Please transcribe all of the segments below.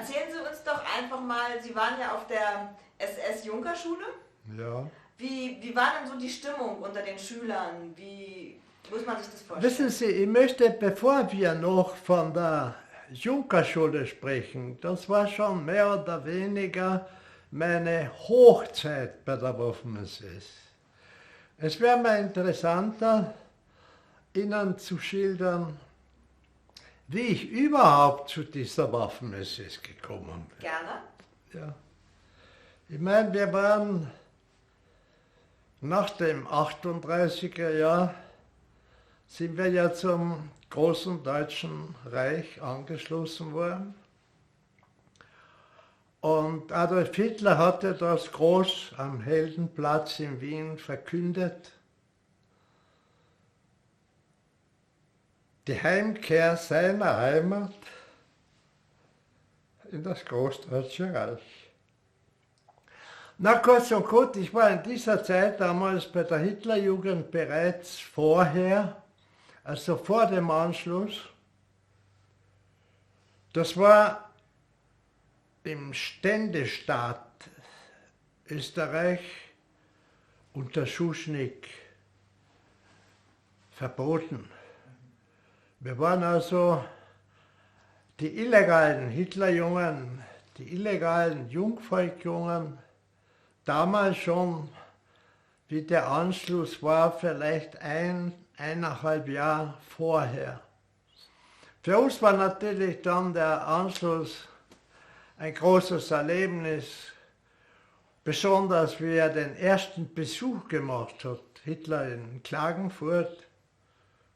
erzählen Sie uns doch einfach mal, Sie waren ja auf der SS-Junkerschule. Ja. Wie, wie war denn so die Stimmung unter den Schülern? Wie muss man sich das vorstellen? Wissen Sie, ich möchte, bevor wir noch von der Junkerschule sprechen, das war schon mehr oder weniger meine Hochzeit bei der Waffen-SS. Es wäre mir interessanter, Ihnen zu schildern, wie ich überhaupt zu dieser Waffen-SS gekommen bin. Gerne. Ja. Ich meine, wir waren nach dem 38er Jahr, sind wir ja zum großen Deutschen Reich angeschlossen worden. Und Adolf Hitler hatte das groß am Heldenplatz in Wien verkündet. Die Heimkehr seiner Heimat in das Großdeutsche Reich. Na kurz und gut, ich war in dieser Zeit damals bei der Hitlerjugend bereits vorher, also vor dem Anschluss. Das war im Ständestaat Österreich unter Schuschnigg verboten. Wir waren also die illegalen Hitlerjungen, die illegalen Jungvolkjungen, damals schon, wie der Anschluss war, vielleicht ein, eineinhalb Jahre vorher. Für uns war natürlich dann der Anschluss ein großes Erlebnis, besonders wie er den ersten Besuch gemacht hat. Hitler in Klagenfurt,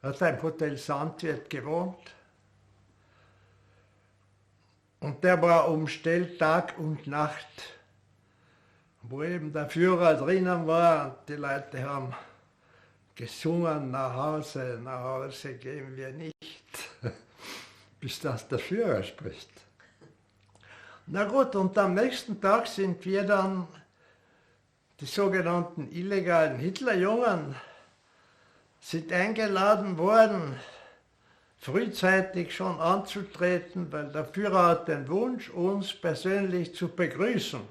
hat im Hotel Sandwirt gewohnt. Und der war umstellt Tag und Nacht, wo eben der Führer drinnen war und die Leute haben gesungen, nach Hause, nach Hause gehen wir nicht, bis das der Führer spricht. Na gut, und am nächsten Tag sind wir dann, die sogenannten illegalen Hitlerjungen, sind eingeladen worden, frühzeitig schon anzutreten, weil der Führer hat den Wunsch, uns persönlich zu begrüßen.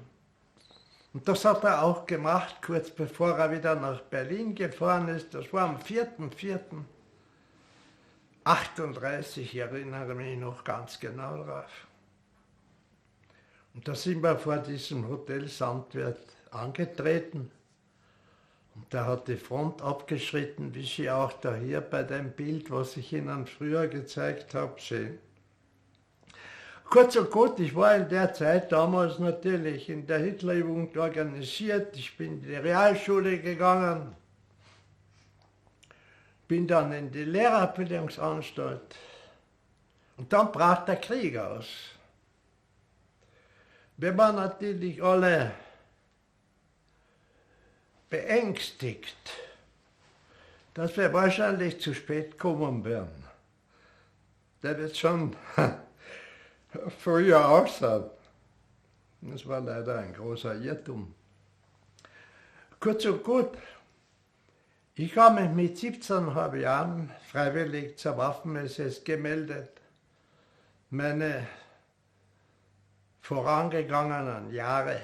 Und das hat er auch gemacht, kurz bevor er wieder nach Berlin gefahren ist. Das war am 4.4.38, ich erinnere mich noch ganz genau darauf. Und da sind wir vor diesem Hotel Sandwirt angetreten. Und der hat die Front abgeschritten, wie Sie auch da hier bei dem Bild, was ich Ihnen früher gezeigt habe, sehen. Kurz und gut, ich war in der Zeit damals natürlich in der Hitlerjugend organisiert. Ich bin in die Realschule gegangen, bin dann in die Lehrerbildungsanstalt. Und dann brach der Krieg aus. Wir waren natürlich alle beängstigt, dass wir wahrscheinlich zu spät kommen werden. Der wird schon früher aussehen. Das war leider ein großer Irrtum. Kurz und gut, ich habe mich mit 17,5 Jahren freiwillig zur Waffen-SS gemeldet. Meine vorangegangenen Jahre,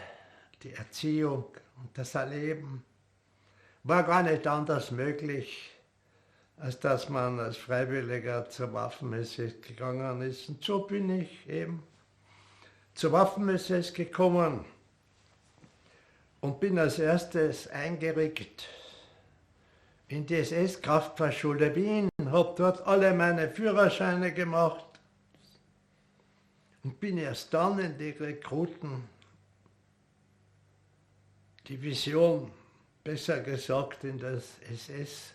die Erziehung und das Erleben, war gar nicht anders möglich, als dass man als Freiwilliger zur Waffen-SS gegangen ist. Und so bin ich eben zur Waffen-SS gekommen und bin als erstes eingerückt in die SS-Kraftfahrschule Wien, habe dort alle meine Führerscheine gemacht und bin erst dann in die Rekrutendivision, besser gesagt in das SS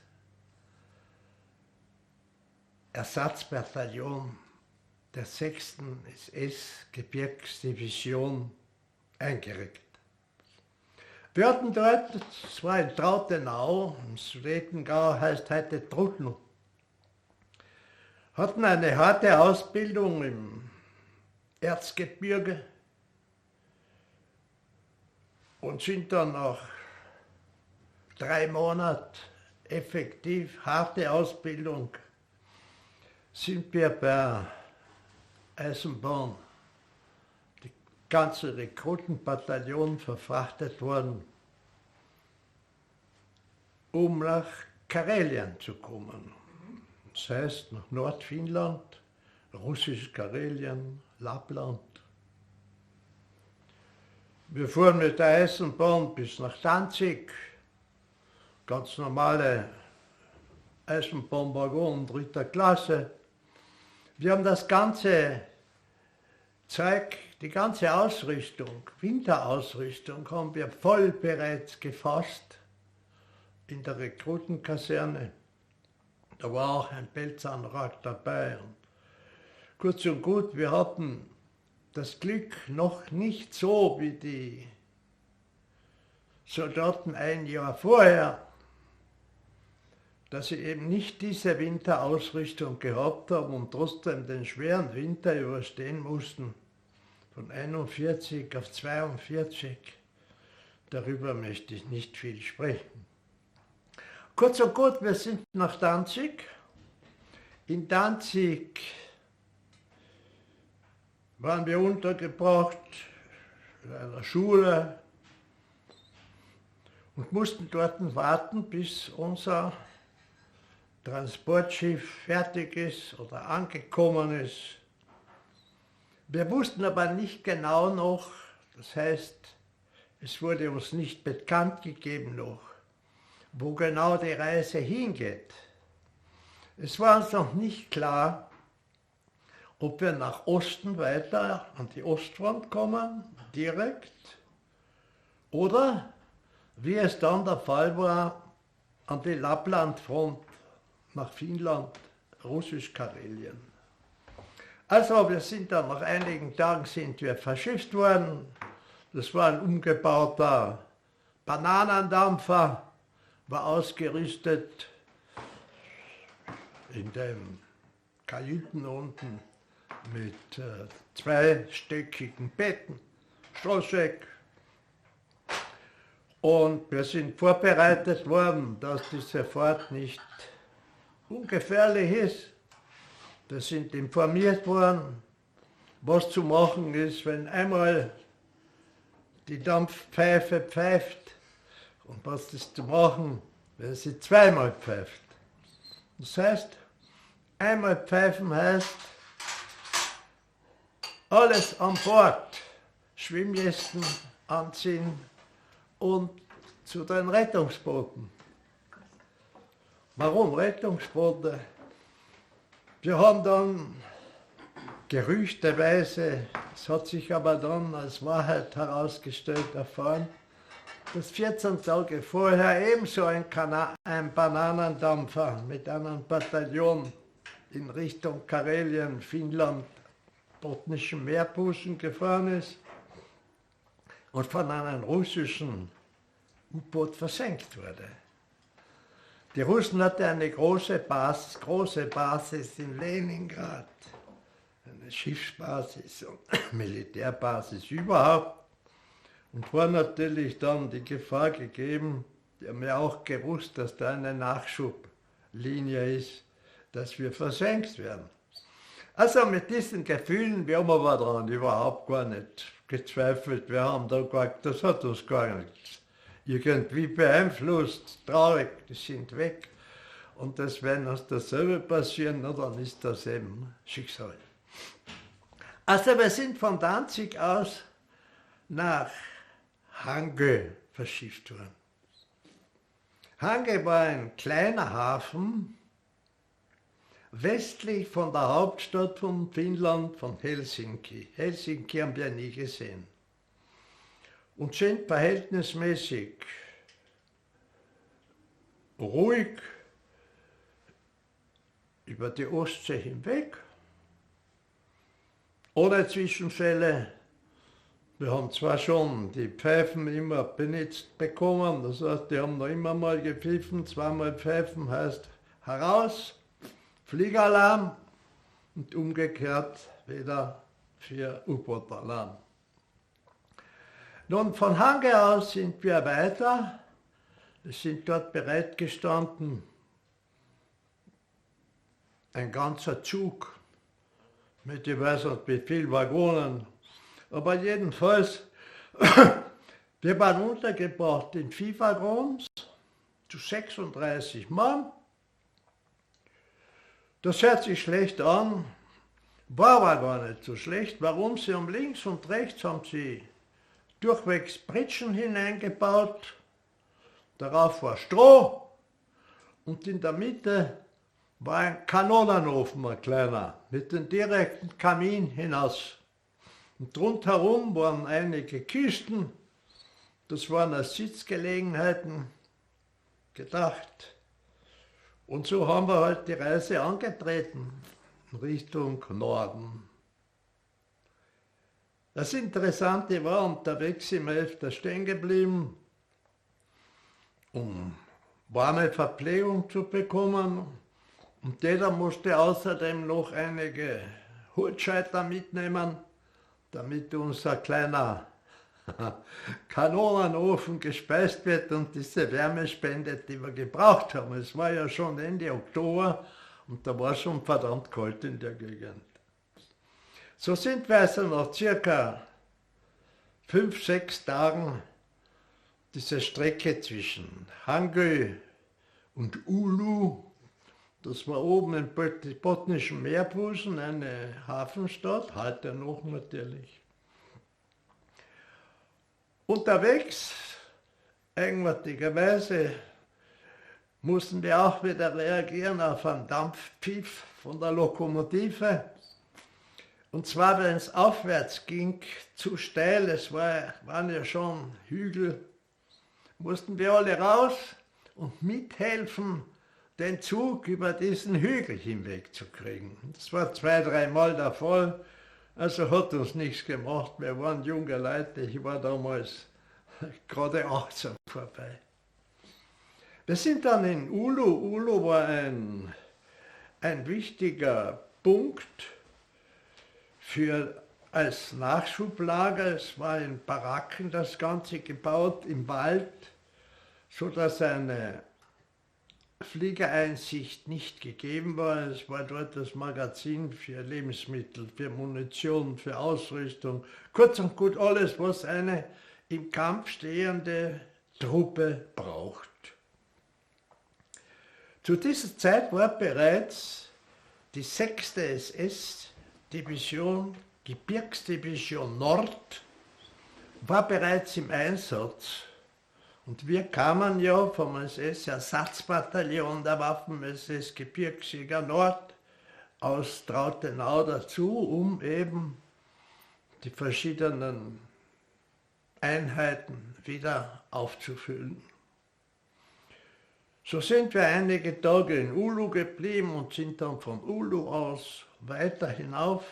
Ersatzbataillon der 6. SS-Gebirgsdivision eingerückt. Wir hatten dort, es war in Trautenau, im Sudetengau heißt heute Trudel, hatten eine harte Ausbildung im Erzgebirge und sind dann nach drei Monaten effektiv harte Ausbildung sind wir bei Eisenbahn ganze Rekrutenbataillon verfrachtet worden, um nach Karelien zu kommen. Das heißt nach Nordfinnland, russisch Karelien, Lappland. Wir fuhren mit der Eisenbahn bis nach Danzig, ganz normale Eisenbahnwaggon dritter Klasse. Wir haben das ganze Zeug, die ganze Ausrüstung, Winterausrüstung haben wir voll bereits gefasst in der Rekrutenkaserne. Da war auch ein Pelzanrad dabei. Und kurz und gut, wir hatten das Glück noch nicht so wie die Soldaten ein Jahr vorher, dass sie eben nicht diese Winterausrüstung gehabt haben und trotzdem den schweren Winter überstehen mussten, von 41 auf 42. Darüber möchte ich nicht viel sprechen. Kurz und gut, wir sind nach Danzig. In Danzig waren wir untergebracht in einer Schule und mussten dort warten, bis unser Transportschiff fertig ist oder angekommen ist. Wir wussten aber nicht genau noch, das heißt, es wurde uns nicht bekannt gegeben noch, wo genau die Reise hingeht. Es war uns noch nicht klar, ob wir nach Osten weiter an die Ostfront kommen, direkt, oder wie es dann der Fall war, an die Lapplandfront nach Finnland, Russisch-Karelien. Also wir sind dann nach einigen Tagen sind wir verschifft worden. Das war ein umgebauter Bananendampfer, war ausgerüstet in den Kajüten unten mit äh, zweistöckigen Betten, Strohsäck. Und wir sind vorbereitet worden, dass diese Fahrt nicht ungefährlich ist. Wir sind informiert worden, was zu machen ist, wenn einmal die Dampfpfeife pfeift und was ist zu machen, wenn sie zweimal pfeift. Das heißt, einmal pfeifen heißt, alles an Bord, Schwimmwesten anziehen und zu den Rettungsbooten. Warum Rettungsboote? Wir haben dann gerüchteweise, es hat sich aber dann als Wahrheit herausgestellt erfahren, dass 14 Tage vorher ebenso ein, Kana ein Bananendampfer mit einem Bataillon in Richtung Karelien, Finnland botnischen Meerbusen gefahren ist und von einem russischen U-Boot versenkt wurde. Die Russen hatten eine große Basis, große Basis in Leningrad, eine Schiffsbasis und Militärbasis überhaupt. Und war natürlich dann die Gefahr gegeben, die haben ja auch gewusst, dass da eine Nachschublinie ist, dass wir versenkt werden. Also mit diesen Gefühlen, wir haben aber daran überhaupt gar nicht gezweifelt. Wir haben da gar, das hat uns gar nicht irgendwie beeinflusst, traurig, die sind weg. Und das, wenn uns dasselbe passieren, na, dann ist das eben Schicksal. Also wir sind von Danzig aus nach Hangö verschifft worden. Hangö war ein kleiner Hafen, westlich von der Hauptstadt von Finnland, von Helsinki. Helsinki haben wir nie gesehen. Und sind verhältnismäßig ruhig über die Ostsee hinweg, ohne Zwischenfälle. Wir haben zwar schon die Pfeifen immer benutzt bekommen, das heißt, die haben noch immer mal gepfiffen, zweimal pfeifen heißt heraus, Fliegeralarm und umgekehrt wieder für U-Boot-Alarm. Nun, von Hange aus sind wir weiter. Es sind dort bereitgestanden ein ganzer Zug mit, ich weiß nicht, wie vielen Waggonen, Aber jedenfalls, wir waren untergebracht in FIFA-Grons zu 36 Mann. Das hört sich schlecht an, war aber gar nicht so schlecht. Warum sie um links und rechts haben sie durchwegs Pritschen hineingebaut, darauf war Stroh und in der Mitte war ein Kanonenofen, ein kleiner, mit dem direkten Kamin hinaus. Und rundherum waren einige Kisten, das waren als Sitzgelegenheiten gedacht. Und so haben wir halt die Reise angetreten Richtung Norden. Das Interessante war, unterwegs sind wir öfter stehen geblieben, um warme Verpflegung zu bekommen. Und jeder musste außerdem noch einige Hutscheiter mitnehmen, damit unser kleiner Kanonenofen gespeist wird und diese Wärmespende, die wir gebraucht haben. Es war ja schon Ende Oktober und da war schon verdammt kalt in der Gegend. So sind wir also nach circa fünf, sechs Tagen diese Strecke zwischen Hangö und Ulu, das war oben im botnischen Meerbusen, eine Hafenstadt, heute noch natürlich. Unterwegs, eigenartigerweise, mussten wir auch wieder reagieren auf einen Dampfpfiff von der Lokomotive. Und zwar, wenn es aufwärts ging, zu steil, es war, waren ja schon Hügel, mussten wir alle raus und mithelfen, den Zug über diesen Hügel hinweg zu kriegen. Das war zwei, dreimal der Fall, also hat uns nichts gemacht. Wir waren junge Leute, ich war damals gerade 18 vorbei. Wir sind dann in Ulu. Ulu war ein, ein wichtiger Punkt für, als Nachschublager. Es war in Baracken das Ganze gebaut im Wald, sodass eine Fliegereinsicht nicht gegeben war. Es war dort das Magazin für Lebensmittel, für Munition, für Ausrüstung, kurz und gut alles, was eine im Kampf stehende Truppe braucht. Zu dieser Zeit war bereits die 6. SS Division, Gebirgsdivision Nord, war bereits im Einsatz. Und wir kamen ja vom SS-Ersatzbataillon der Waffen-SS Gebirgsjäger Nord aus Trautenau dazu, um eben die verschiedenen Einheiten wieder aufzufüllen. So sind wir einige Tage in Ulu geblieben und sind dann von Ulu aus weiter hinauf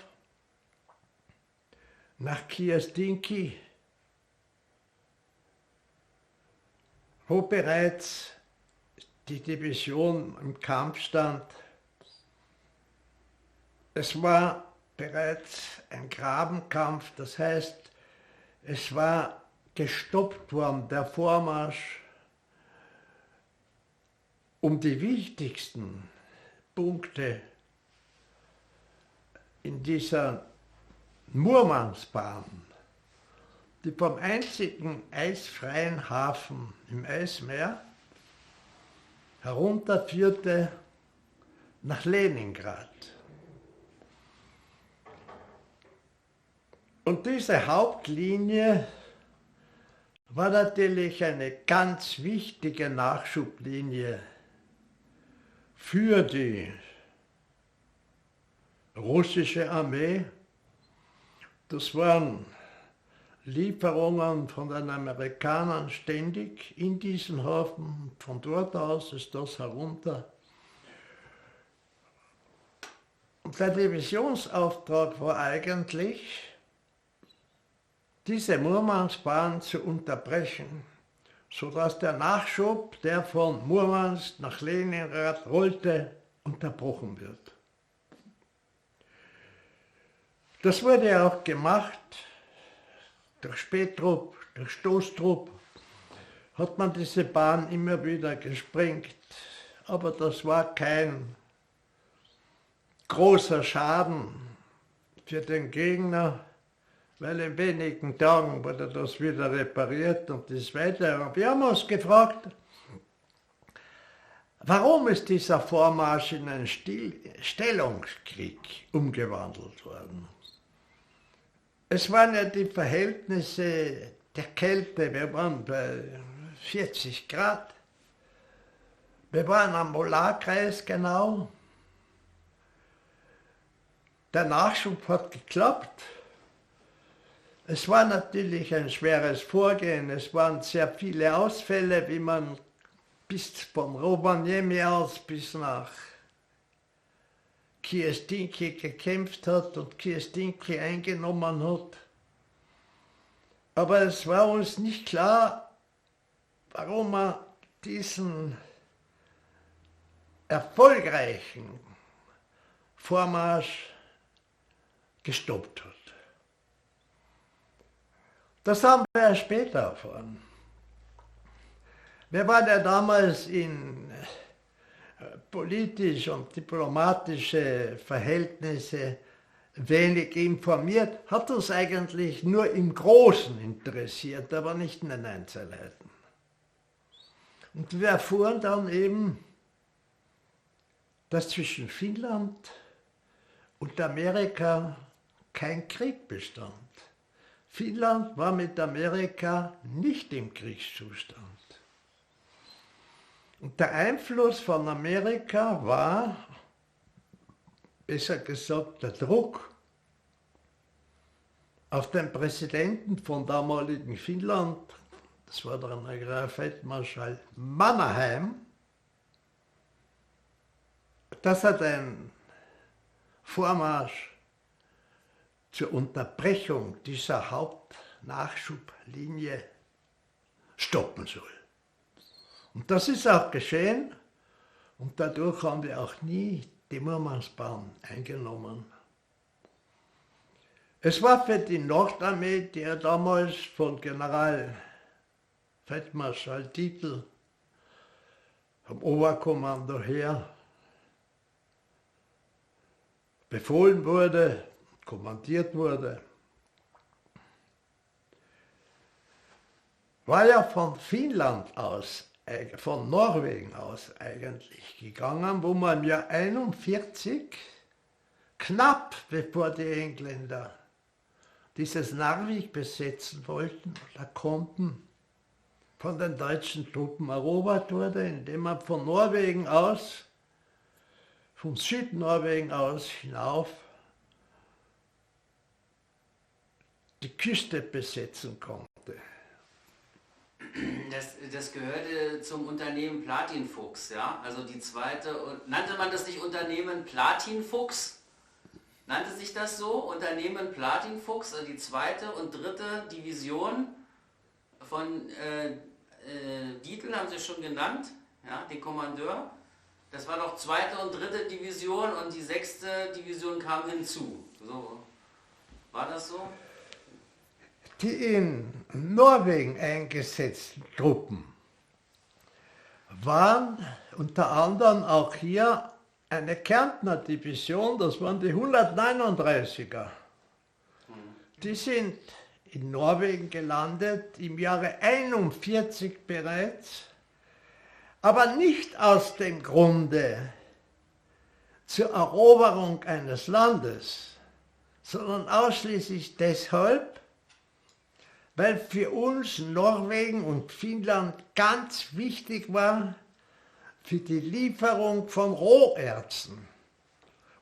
nach Kiastinki, wo bereits die Division im Kampf stand. Es war bereits ein Grabenkampf, das heißt, es war gestoppt worden, der Vormarsch um die wichtigsten Punkte in dieser Murmansbahn, die vom einzigen eisfreien Hafen im Eismeer herunterführte nach Leningrad. Und diese Hauptlinie war natürlich eine ganz wichtige Nachschublinie für die russische Armee. Das waren Lieferungen von den Amerikanern ständig in diesen Hafen. Von dort aus ist das herunter. Und der Divisionsauftrag war eigentlich, diese Murmansbahn zu unterbrechen sodass der Nachschub, der von Murmansk nach Leningrad rollte, unterbrochen wird. Das wurde auch gemacht durch Spähtrupp, durch Stoßtrupp, hat man diese Bahn immer wieder gesprengt, aber das war kein großer Schaden für den Gegner, weil in wenigen Tagen wurde das wieder repariert und ist weiter. Und wir haben uns gefragt, warum ist dieser Vormarsch in einen Stil Stellungskrieg umgewandelt worden? Es waren ja die Verhältnisse der Kälte, wir waren bei 40 Grad. Wir waren am Polarkreis genau. Der Nachschub hat geklappt. Es war natürlich ein schweres Vorgehen. Es waren sehr viele Ausfälle, wie man bis von Rovaniemi aus bis nach Kiestinki gekämpft hat und Kiestinki eingenommen hat. Aber es war uns nicht klar, warum man diesen erfolgreichen Vormarsch gestoppt hat. Das haben wir später erfahren. Wir waren ja damals in äh, politische und diplomatische Verhältnisse wenig informiert, hat uns eigentlich nur im Großen interessiert, aber nicht in den Einzelheiten. Und wir erfuhren dann eben, dass zwischen Finnland und Amerika kein Krieg bestand. Finnland war mit Amerika nicht im Kriegszustand. Und der Einfluss von Amerika war, besser gesagt, der Druck auf den Präsidenten von damaligen Finnland, das war der Agrarfeldmarschall Mannerheim, dass er den Vormarsch zur Unterbrechung dieser Hauptnachschublinie stoppen soll. Und das ist auch geschehen und dadurch haben wir auch nie die Murmansbahn eingenommen. Es war für die Nordarmee, die ja damals von General Feldmarschall Titel vom Oberkommando her befohlen wurde, kommandiert wurde, war ja von Finnland aus, von Norwegen aus eigentlich gegangen, wo man im Jahr 41, knapp bevor die Engländer dieses Narvik besetzen wollten oder konnten, von den deutschen Truppen erobert wurde, indem man von Norwegen aus, von Südnorwegen aus hinauf die Küste besetzen konnte. Das, das gehörte zum Unternehmen Platinfuchs, ja? Also die zweite, nannte man das nicht Unternehmen Platinfuchs? Nannte sich das so? Unternehmen Platinfuchs, also die zweite und dritte Division von äh, äh, Dietl, haben Sie schon genannt, ja, den Kommandeur. Das war doch zweite und dritte Division und die sechste Division kam hinzu. So, war das so? Die in Norwegen eingesetzten Truppen waren unter anderem auch hier eine Kärntner Division, das waren die 139er. Die sind in Norwegen gelandet, im Jahre 41 bereits, aber nicht aus dem Grunde zur Eroberung eines Landes, sondern ausschließlich deshalb, weil für uns Norwegen und Finnland ganz wichtig war für die Lieferung von Roherzen.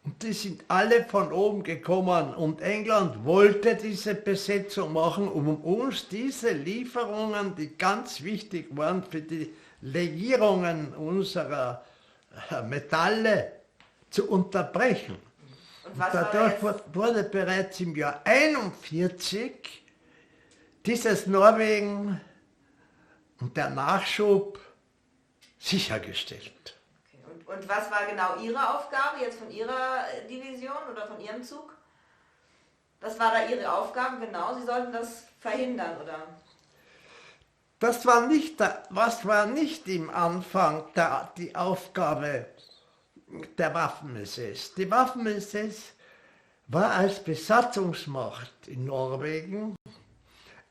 Und die sind alle von oben gekommen und England wollte diese Besetzung machen, um uns diese Lieferungen, die ganz wichtig waren für die Legierungen unserer äh, Metalle, zu unterbrechen. Und, und dadurch wurde bereits im Jahr 1941 dieses Norwegen und der Nachschub sichergestellt. Okay. Und, und, was war genau Ihre Aufgabe jetzt von Ihrer Division oder von Ihrem Zug? Was war da Ihre Aufgabe genau? Sie sollten das verhindern, oder? Das war nicht, der, was war nicht im Anfang der, die Aufgabe der Waffen-SS. Die Waffen-SS war als Besatzungsmacht in Norwegen,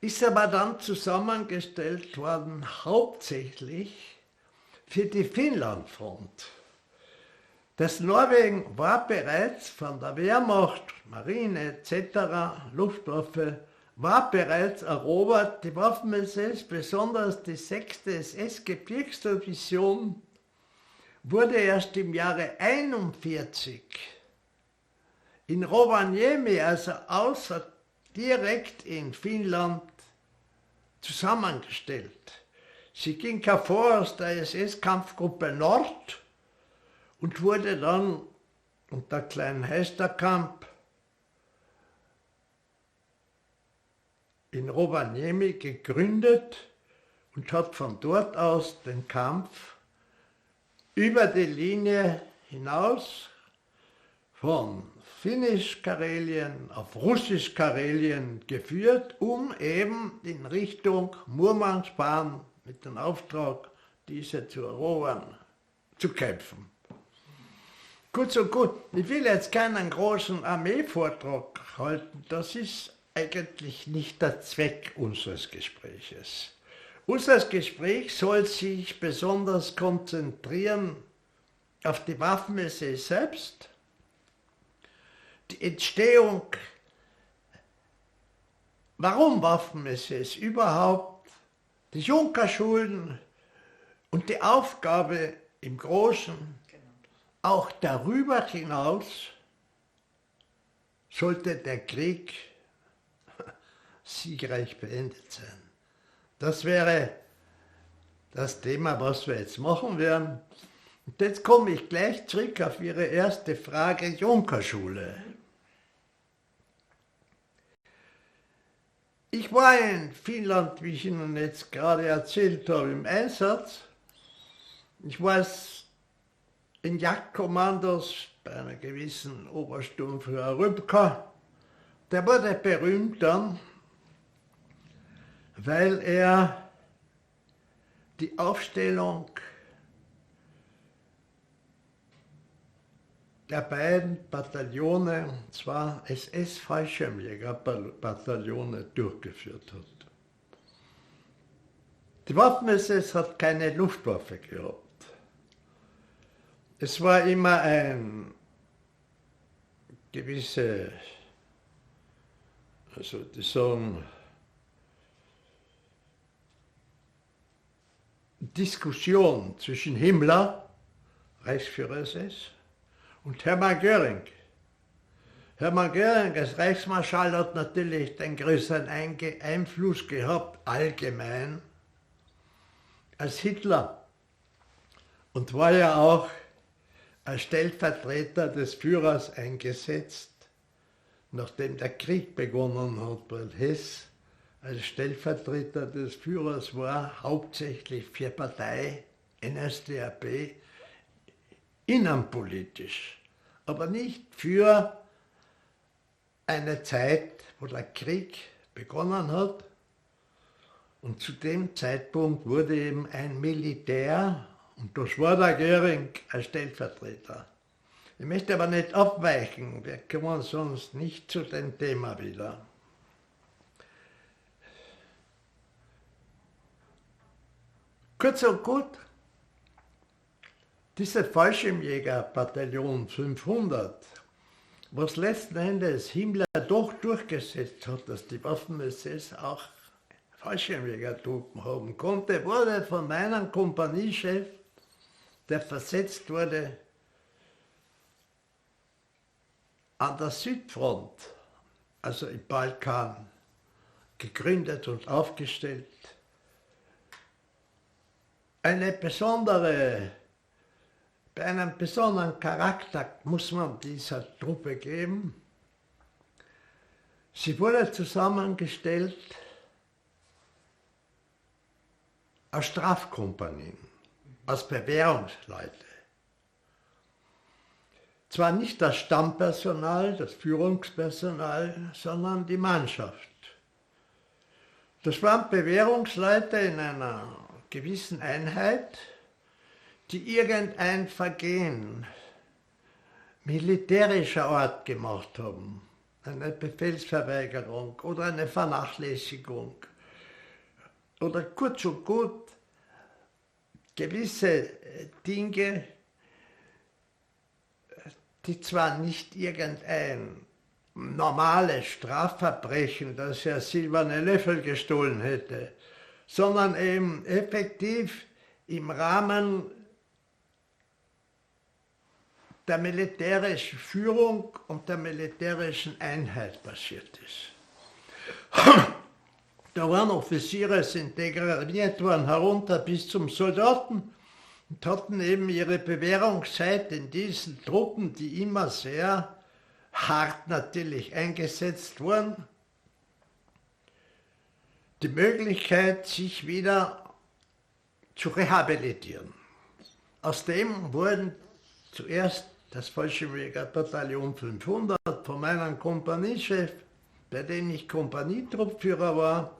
ist aber dann zusammengestellt worden hauptsächlich für die Finnlandfront. Das Norwegen war bereits von der Wehrmacht, Marine etc., Luftwaffe, war bereits erobert. Die Waffen-SS, besonders die 6. SS-Gebirgsdivision, wurde erst im Jahre 1941 in Rovaniemi, also außer direkt in Finnland, zusammengestellt. Sie ging hervor aus der SS-Kampfgruppe Nord und wurde dann unter Klein Heisterkamp in Rovaniemi gegründet und hat von dort aus den Kampf über die Linie hinaus von Finnisch-Karelien auf Russisch-Karelien geführt, um eben in Richtung Murmansk-Bahn mit dem Auftrag, diese zu erobern, zu kämpfen. Gut so gut, ich will jetzt keinen großen Armeevortrag halten, das ist eigentlich nicht der Zweck unseres Gespräches. Unser Gespräch soll sich besonders konzentrieren auf die Waffen-SS selbst, die Entstehung, warum Waffen-SS überhaupt, die Junkerschulen und die Aufgabe im Großen, auch darüber hinaus, sollte der Krieg siegreich beendet sein. Das wäre das Thema, was wir jetzt machen werden. Und jetzt komme ich gleich zurück auf Ihre erste Frage, Junkerschule. Ich war in Finnland, wie ich Ihnen jetzt gerade erzählt habe, im Einsatz. Ich war in Jagdkommandos bei einer gewissen Obersturmführer Rübka. Der wurde berühmt dann, weil er die Aufstellung der beiden Bataillone, und zwar SS-Fallschirmjäger-Bataillone, durchgeführt hat. Die Waffen-SS hat keine Luftwaffe gehabt. Es war immer ein gewisse, also die sagen, Diskussion zwischen Himmler, Reichsführer SS, und Hermann Göring. Hermann Göring als Reichsmarschall hat natürlich den größeren Einfluss gehabt, allgemein, als Hitler. Und war ja auch als Stellvertreter des Führers eingesetzt, nachdem der Krieg begonnen hat, weil Hess als Stellvertreter des Führers war, hauptsächlich für Partei NSDAP innenpolitisch, aber nicht für eine Zeit, wo der Krieg begonnen hat. Und zu dem Zeitpunkt wurde eben ein Militär, und das war der Göring als Stellvertreter. Ich möchte aber nicht abweichen, wir kommen sonst nicht zu dem Thema wieder. Kurz und gut, diese Fallschirmjägerbataillon 500, was letzten Endes Himmler doch durchgesetzt hat, dass die Waffen-SS auch Fallschirmjägertruppen haben konnte, wurde von meinem Kompaniechef, der versetzt wurde, an der Südfront, also im Balkan, gegründet und aufgestellt. Eine besondere bei einem besonderen Charakter muss man dieser Truppe geben. Sie wurde zusammengestellt aus Strafkompanien, aus Bewährungsleute. Zwar nicht das Stammpersonal, das Führungspersonal, sondern die Mannschaft. Das waren Bewährungsleute in einer gewissen Einheit, die irgendein Vergehen militärischer Art gemacht haben, eine Befehlsverweigerung oder eine Vernachlässigung. Oder kurz und gut gewisse Dinge, die zwar nicht irgendein normales Strafverbrechen, dass er silberne Löffel gestohlen hätte, sondern eben effektiv im Rahmen der militärischen Führung und der militärischen Einheit passiert ist. Da waren Offiziere, sind degradiert worden, herunter bis zum Soldaten und hatten eben ihre Bewährungszeit in diesen Truppen, die immer sehr hart natürlich eingesetzt wurden, die Möglichkeit, sich wieder zu rehabilitieren. Aus dem wurden zuerst das Fallschirmjäger-Bataillon 500 von meinem Kompaniechef, bei dem ich Kompanietruppführer war,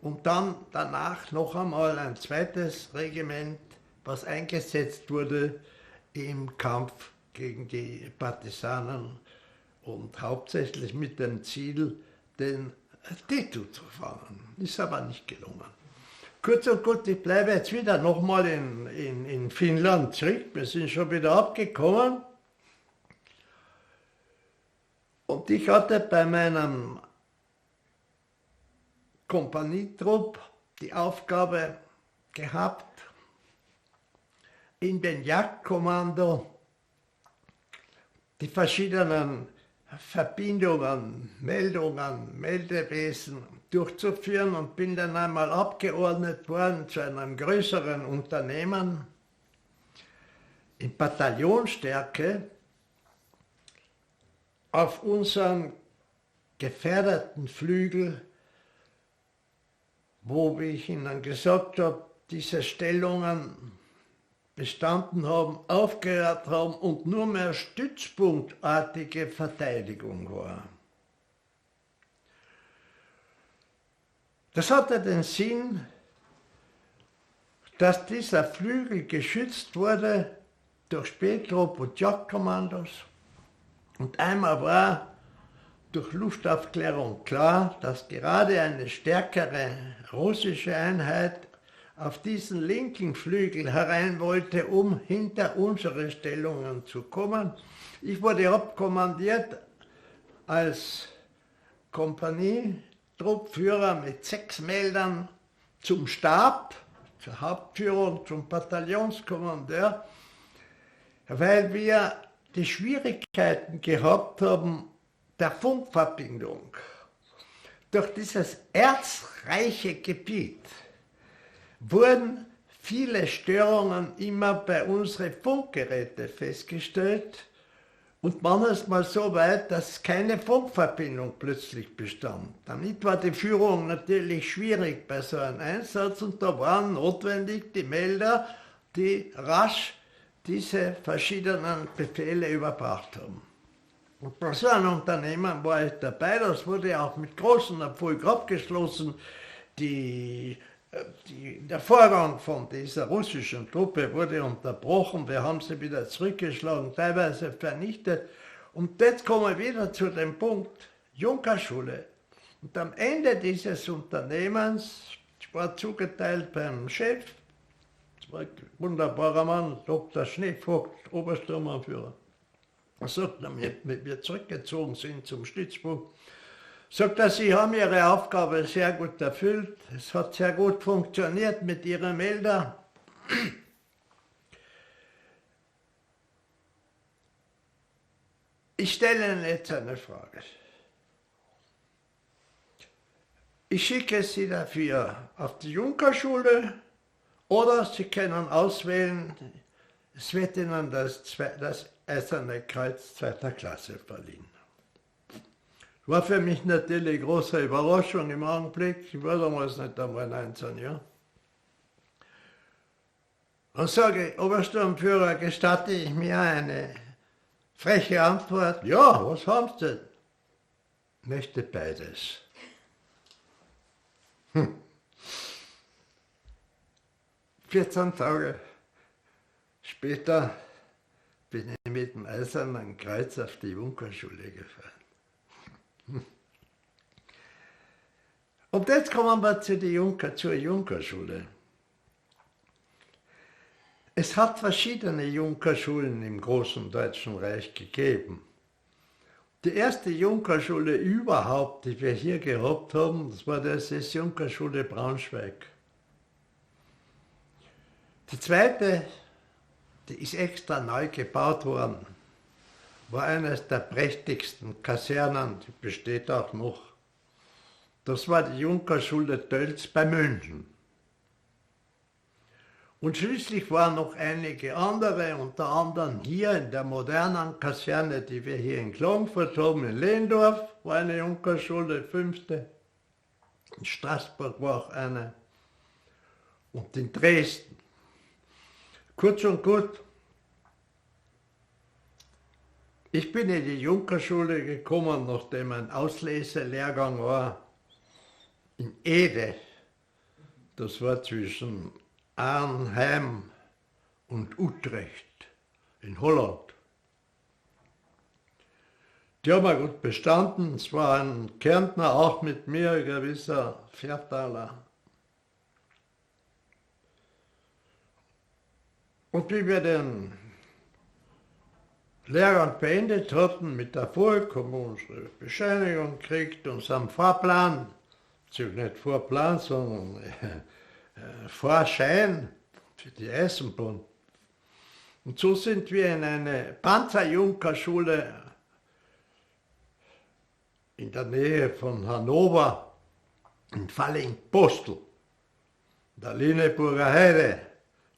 und dann danach noch einmal ein zweites Regiment, was eingesetzt wurde im Kampf gegen die Partisanen und hauptsächlich mit dem Ziel, den Titel zu fahren. Ist aber nicht gelungen. Kurz und gut, ich bleibe jetzt wieder nochmal in, in, in Finnland zurück. Wir sind schon wieder abgekommen. Und ich hatte bei meinem Kompanietrupp die Aufgabe gehabt, in den Jagdkommando die verschiedenen Verbindungen, Meldungen, Meldewesen durchzuführen und bin dann einmal abgeordnet worden zu einem größeren Unternehmen in Bataillonstärke auf unseren gefährdeten Flügel, wo, wie ich Ihnen gesagt habe, diese Stellungen bestanden haben, aufgehört haben und nur mehr stützpunktartige Verteidigung war. Das hatte den Sinn, dass dieser Flügel geschützt wurde durch Spätrupp und Jagdkommandos. Und einmal war durch Luftaufklärung klar, dass gerade eine stärkere russische Einheit auf diesen linken Flügel herein wollte, um hinter unsere Stellungen zu kommen. Ich wurde abkommandiert als Kompanietruppführer mit sechs Meldern zum Stab, zur Hauptführung, zum Bataillonskommandeur, weil wir die Schwierigkeiten gehabt haben der Funkverbindung durch dieses erzreiche Gebiet wurden viele Störungen immer bei unseren Funkgeräten festgestellt und manchmal so weit, dass keine Funkverbindung plötzlich bestand. Damit war die Führung natürlich schwierig bei so einem Einsatz und da waren notwendig die Melder, die rasch diese verschiedenen Befehle überbracht haben. Und bei so einem Unternehmen war ich dabei, das wurde auch mit großem Erfolg abgeschlossen. Die die, der Vorgang von dieser russischen Truppe wurde unterbrochen, wir haben sie wieder zurückgeschlagen, teilweise vernichtet. Und jetzt kommen wir wieder zu dem Punkt Junkerschule. Und am Ende dieses Unternehmens, ich war zugeteilt beim Chef, wunderbarer Mann, Dr. Schneevogt, Obersturmanführer. Er sagt, wenn wir zurückgezogen sind zum Stützpunkt, sagt er, Sie haben Ihre Aufgabe sehr gut erfüllt. Es hat sehr gut funktioniert mit Ihrem Melder. Ich stelle Ihnen jetzt eine Frage. Ich schicke Sie dafür auf die Junkerschule oder Sie können auswählen, es wird Ihnen das, das Eiserne Kreuz zweiter Klasse verliehen. War für mich natürlich eine große Überraschung im Augenblick. Ich war damals nicht einmal 19, ja. Und sage, Obersturmführer, gestatte ich mir eine freche Antwort? Ja, was haben Sie denn? Möchte beides. Hm. 14 Tage später bin ich mit dem Eisernen Kreuz auf die Junkerschule gefahren. Und jetzt kommen wir zu der Junker, zur Junkerschule. Es hat verschiedene Junkerschulen im großen Deutschen Reich gegeben. Die erste Junkerschule überhaupt, die wir hier gehabt haben, das war das ist Junkerschule Braunschweig. Die zweite, die ist extra neu gebaut worden, war eines der prächtigsten Kasernen, die besteht auch noch. Das war die Junkerschule Tölz bei München. Und schließlich waren noch einige andere, unter anderem hier in der modernen Kaserne, die wir hier in Klagenfurt haben, in Lehndorf war eine Junkerschule, fünfte. In Straßburg war auch eine. Und in Dresden. Kurz und gut, ich bin in die Junkerschule gekommen, nachdem ein Ausleselehrgang war in Ede. Das war zwischen Arnhem und Utrecht in Holland. Die haben wir gut bestanden. Es war ein Kärntner, auch mit mir, ein gewisser Viertaler. Und wie wir den Lehrgang beendet hatten mit Erfolg, haben wir unsere Bescheinigung gekriegt, unseren Fahrplan, nicht Vorplan, sondern äh, Vorschein für die Eisenbahn. Und so sind wir in eine Panzerjunkerschule in der Nähe von Hannover, in Falling-Postel, der Lüneburger Heide,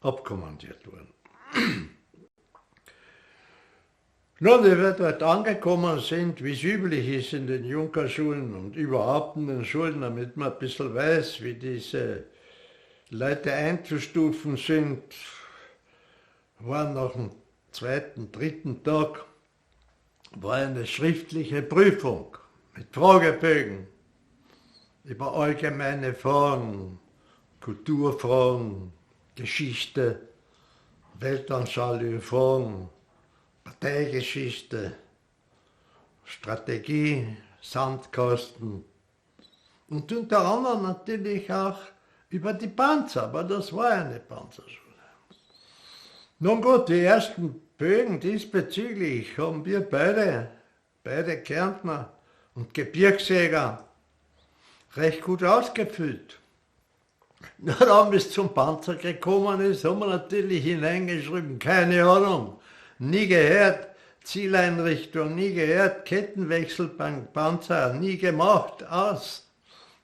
abkommandiert worden. Nun, wie wir dort angekommen sind, wie es üblich ist in den Junkerschulen und überhaupt in den Schulen, damit man ein bisschen weiß, wie diese Leute einzustufen sind, war nach dem zweiten, dritten Tag war eine schriftliche Prüfung mit Fragebögen über allgemeine Fragen, Kulturfragen, Geschichte, weltanschauliche Fragen, Parteigeschichte, Strategie, Sandkasten und unter anderem natürlich auch über die Panzer, aber das war eine Panzerschule. Nun gut, die ersten Bögen diesbezüglich haben wir beide, beide Kärntner und Gebirgsjäger, recht gut ausgefüllt. Na, dann, bis zum Panzer gekommen ist, haben wir natürlich hineingeschrieben, keine Ahnung, nie gehört, Zieleinrichtung, nie gehört, Kettenwechsel beim Panzer, nie gemacht, aus.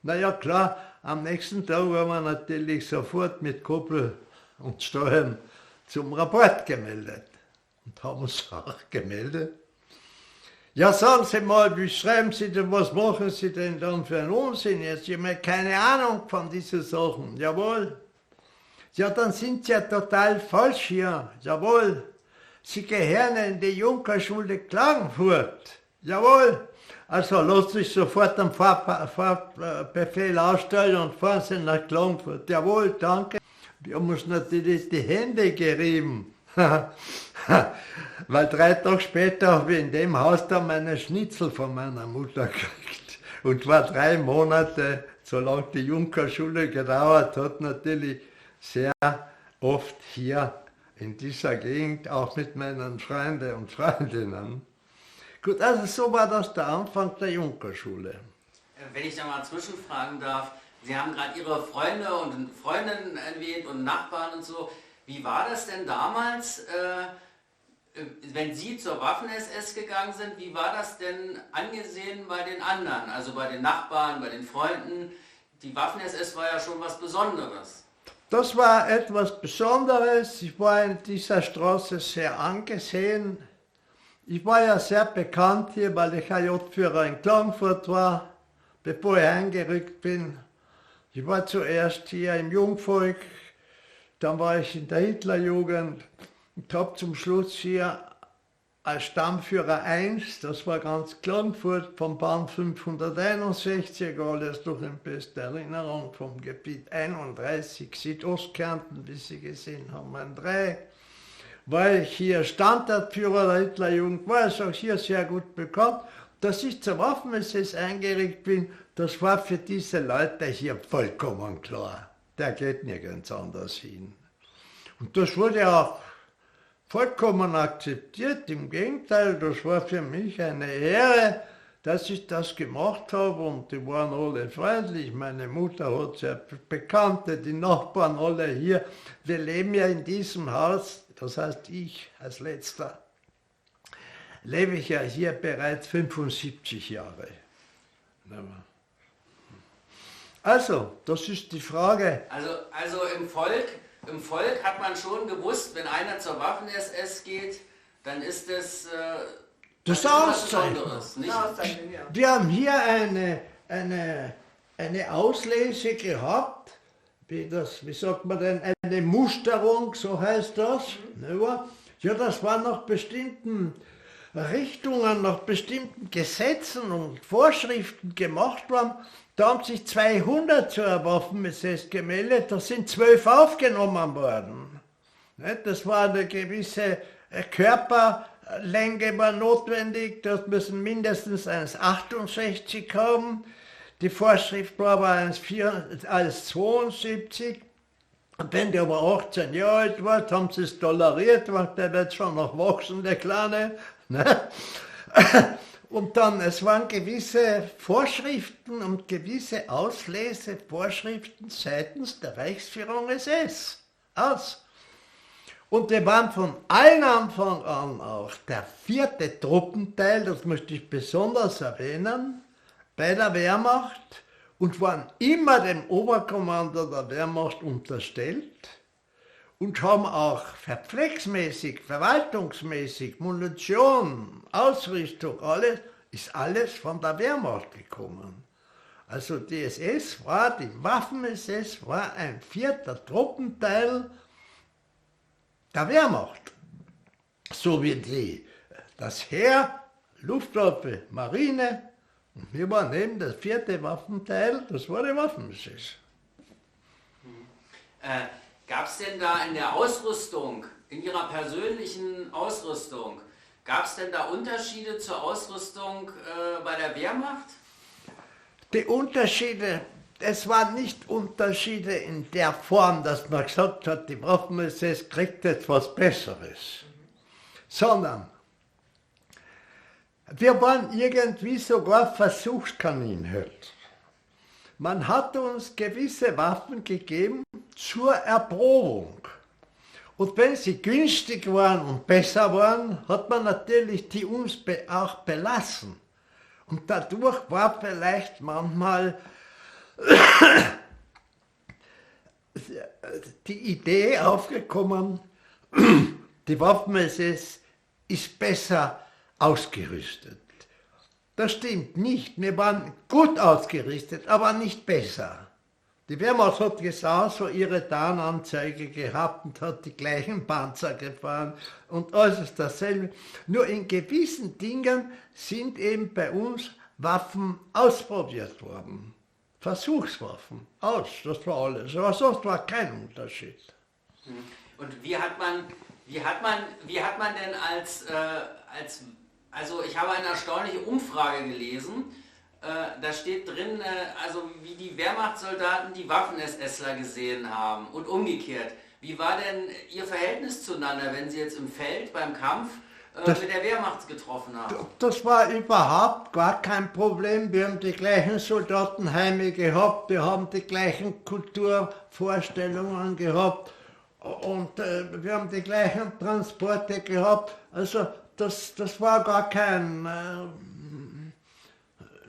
Naja, klar, am nächsten Tag waren wir natürlich sofort mit Kuppel und Steuern zum Rapport gemeldet und haben uns auch gemeldet. Ja, sagen Sie mal, wie schreiben Sie denn, was machen Sie denn dann für einen Unsinn jetzt? Ich habe keine Ahnung von diesen Sachen. Jawohl. Ja, dann sind Sie ja total falsch hier. Jawohl. Sie gehören in die Junkerschule Klagenfurt. Jawohl. Also lasst sich sofort einen Fahrbefehl ausstellen und fahren Sie nach Klagenfurt. Jawohl, danke. Wir haben uns natürlich die Hände gerieben. Weil drei Tage später habe ich in dem Haus dann meine Schnitzel von meiner Mutter gekriegt. Und war drei Monate, solange die Junkerschule gedauert hat, natürlich sehr oft hier in dieser Gegend, auch mit meinen Freunden und Freundinnen. Gut, also so war das der Anfang der Junkerschule. Äh, wenn ich da mal zwischenfragen darf, Sie haben gerade Ihre Freunde und Freundinnen erwähnt und Nachbarn und so. Wie war das denn damals, äh, wenn Sie zur Waffen-SS gegangen sind, wie war das denn angesehen bei den anderen, also bei den Nachbarn, bei den Freunden? Die Waffen-SS war ja schon was Besonderes. Das war etwas Besonderes. Ich war in dieser Straße sehr angesehen. Ich war ja sehr bekannt hier, weil ich HJ-Führer in Klagenfurt war, bevor ich eingerückt bin. Ich war zuerst hier im Jungvolk, dann war ich in der Hitlerjugend und habe zum Schluss hier als Stammführer 1, das war ganz Klagenfurt, vom Bahn 561, alles noch in bester Erinnerung, vom Gebiet 31, Südostkärnten, wie Sie gesehen haben, ein 3 war ich hier Standardführer der Hitlerjugend, war es auch hier sehr gut bekannt. dass ich zur Waffen-SS eingeregt bin, das war für diese Leute hier vollkommen klar. Der geht nirgends anders hin. Und das wurde auch vollkommen akzeptiert. Im Gegenteil, das war für mich eine Ehre, dass ich das gemacht habe und die waren alle freundlich. Meine Mutter hat sehr Bekannte, die Nachbarn alle hier. Wir leben ja in diesem Haus, das heißt ich als letzter, lebe ich ja hier bereits 75 Jahre. Also, das ist die Frage. Also, also im, Volk, im Volk hat man schon gewusst, wenn einer zur Waffen-SS geht, dann ist das... Äh, das ist Auszeichnung. Wir haben hier eine, eine, eine Auslese gehabt, wie, das, wie sagt man denn, eine Musterung, so heißt das. Mhm. Ja, das war nach bestimmten Richtungen, nach bestimmten Gesetzen und Vorschriften gemacht worden. Da haben sich 200 zur Waffenmesses gemeldet, da sind zwölf aufgenommen worden. Das war eine gewisse äh, Körperlänge war notwendig, das müssen mindestens 1,68 haben. Die Vorschrift war aber 1,72. Und wenn der aber 18 Jahre alt war, haben sie es toleriert, weil der wird schon noch wachsen, der Kleine. Und dann, es waren gewisse Vorschriften und gewisse Auslesevorschriften seitens der Reichsführung SS aus. Und wir waren von allen Anfang an auch der vierte Truppenteil, das möchte ich besonders erwähnen, bei der Wehrmacht und waren immer dem Oberkommando der Wehrmacht unterstellt und haben auch verpflegsmäßig, verwaltungsmäßig, Munition, Ausrüstung, alles, ist alles von der Wehrmacht gekommen. Also die SS war, die Waffen-SS war ein vierter Truppenteil der Wehrmacht. So wie die, das Heer, Luftwaffe, Marine und wir waren eben das vierte Waffenteil, das war die Waffen-SS. Äh Gab es denn da in der Ausrüstung, in Ihrer persönlichen Ausrüstung, gab es denn da Unterschiede zur Ausrüstung äh, bei der Wehrmacht? Die Unterschiede, es waren nicht Unterschiede in der Form, dass man gesagt hat, die Waffen-SS kriegt etwas Besseres, sondern wir waren irgendwie sogar Versuchskaninhölzer. Man hat uns gewisse Waffen gegeben zur Erprobung. Und wenn sie günstig waren und besser waren, hat man natürlich die uns auch belassen. Und dadurch war vielleicht manchmal die Idee aufgekommen, die Waffen-SS ist besser ausgerüstet. Das stimmt nicht. Wir waren gut ausgerüstet, aber nicht besser. Die Wehrmacht hat genauso ihre Tarnanzeige gehabt und hat die gleichen Panzer gefahren und alles dasselbe. Nur in gewissen Dingen sind eben bei uns Waffen ausprobiert worden. Versuchswaffen, aus, das war alles. Aber sonst war kein Unterschied. Und wie hat man, wie hat man, wie hat man denn als, äh, als also ich habe eine erstaunliche Umfrage gelesen. Äh, da steht drin, äh, also wie die Wehrmachtssoldaten die Waffen-SSler gesehen haben und umgekehrt. Wie war denn Ihr Verhältnis zueinander, wenn Sie jetzt im Feld beim Kampf äh, das, mit der Wehrmacht getroffen haben? Das war überhaupt gar kein Problem. Wir haben die gleichen Soldatenheime gehabt, wir haben die gleichen Kulturvorstellungen gehabt und äh, wir haben die gleichen Transporte gehabt. Also das, das war gar kein... Äh,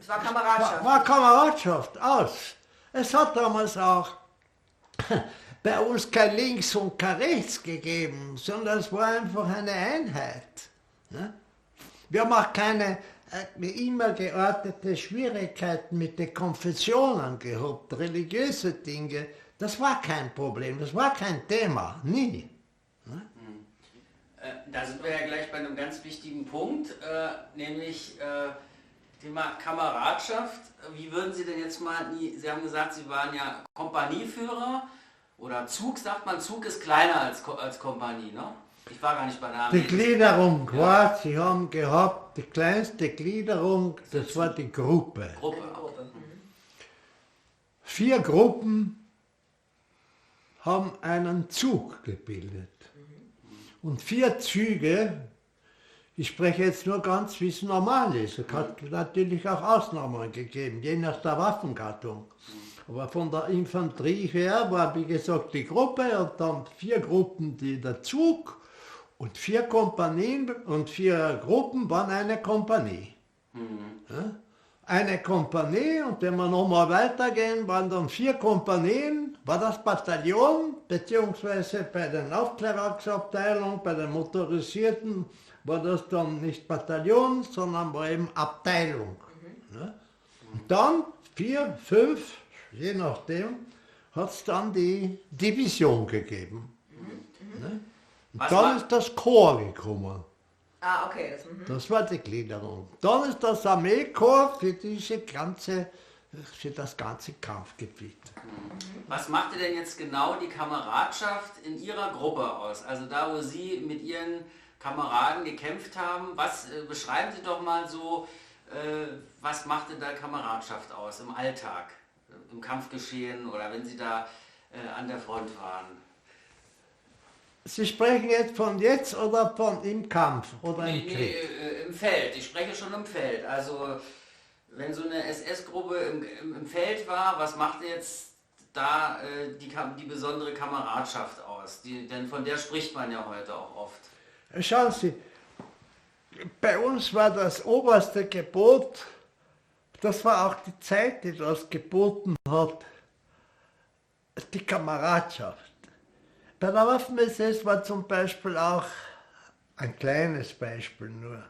es war Kameradschaft. War, war Kameradschaft, aus. Es hat damals auch bei uns kein Links und kein Rechts gegeben, sondern es war einfach eine Einheit. Ne? Wir haben auch keine wie immer geartete Schwierigkeiten mit den Konfessionen gehabt, religiöse Dinge. Das war kein Problem, das war kein Thema, nie. Äh, da sind wir ja gleich bei einem ganz wichtigen Punkt, äh, nämlich äh, Thema Kameradschaft. Wie würden Sie denn jetzt mal, Sie haben gesagt, Sie waren ja Kompanieführer oder Zug, sagt man, Zug ist kleiner als, als Kompanie, ne? Ich war gar nicht bei der Die Armee. Gliederung war, sie haben gehabt, die kleinste Gliederung, das war die Gruppe. Gruppe. Vier Gruppen haben einen Zug gebildet. Und vier Züge, ich spreche jetzt nur ganz, wie es normal ist. Es hat natürlich auch Ausnahmen gegeben, je nach der Waffengattung. Aber von der Infanterie her war, wie gesagt, die Gruppe und dann vier Gruppen, die der Zug und vier Kompanien und vier Gruppen waren eine Kompanie. Ja? Eine Kompanie und wenn wir nochmal weitergehen, waren dann vier Kompanien, war das Bataillon, beziehungsweise bei den Aufklärungsabteilungen, bei den Motorisierten, war das dann nicht Bataillon, sondern war eben Abteilung. Ne? Und dann vier, fünf, je nachdem, hat es dann die Division gegeben. Ne? Und Was dann war- ist das Korps gekommen. Ah, okay. Das, mhm. Das war die Gliederung. Dann ist das Armeekorps für diese ganze, für das ganze Kampfgebiet. Was machte denn jetzt genau die Kameradschaft in Ihrer Gruppe aus? Also da, wo Sie mit Ihren Kameraden gekämpft haben, was äh, beschreiben Sie doch mal so, äh, was machte da Kameradschaft aus im Alltag, im Kampfgeschehen oder wenn Sie da äh, an der Front waren? Sie sprechen jetzt von jetzt oder von im Kampf oder Nee, im nee, Krieg? äh, im Feld. Ich spreche schon im Feld. Also wenn so eine SS-Gruppe im, im, im Feld war, was machte jetzt da äh, die, die besondere Kameradschaft aus? Die, denn von der spricht man ja heute auch oft. Schauen Sie, bei uns war das oberste Gebot, das war auch die Zeit, die das geboten hat, die Kameradschaft. Bei der Waffen-SS war zum Beispiel auch ein kleines Beispiel nur.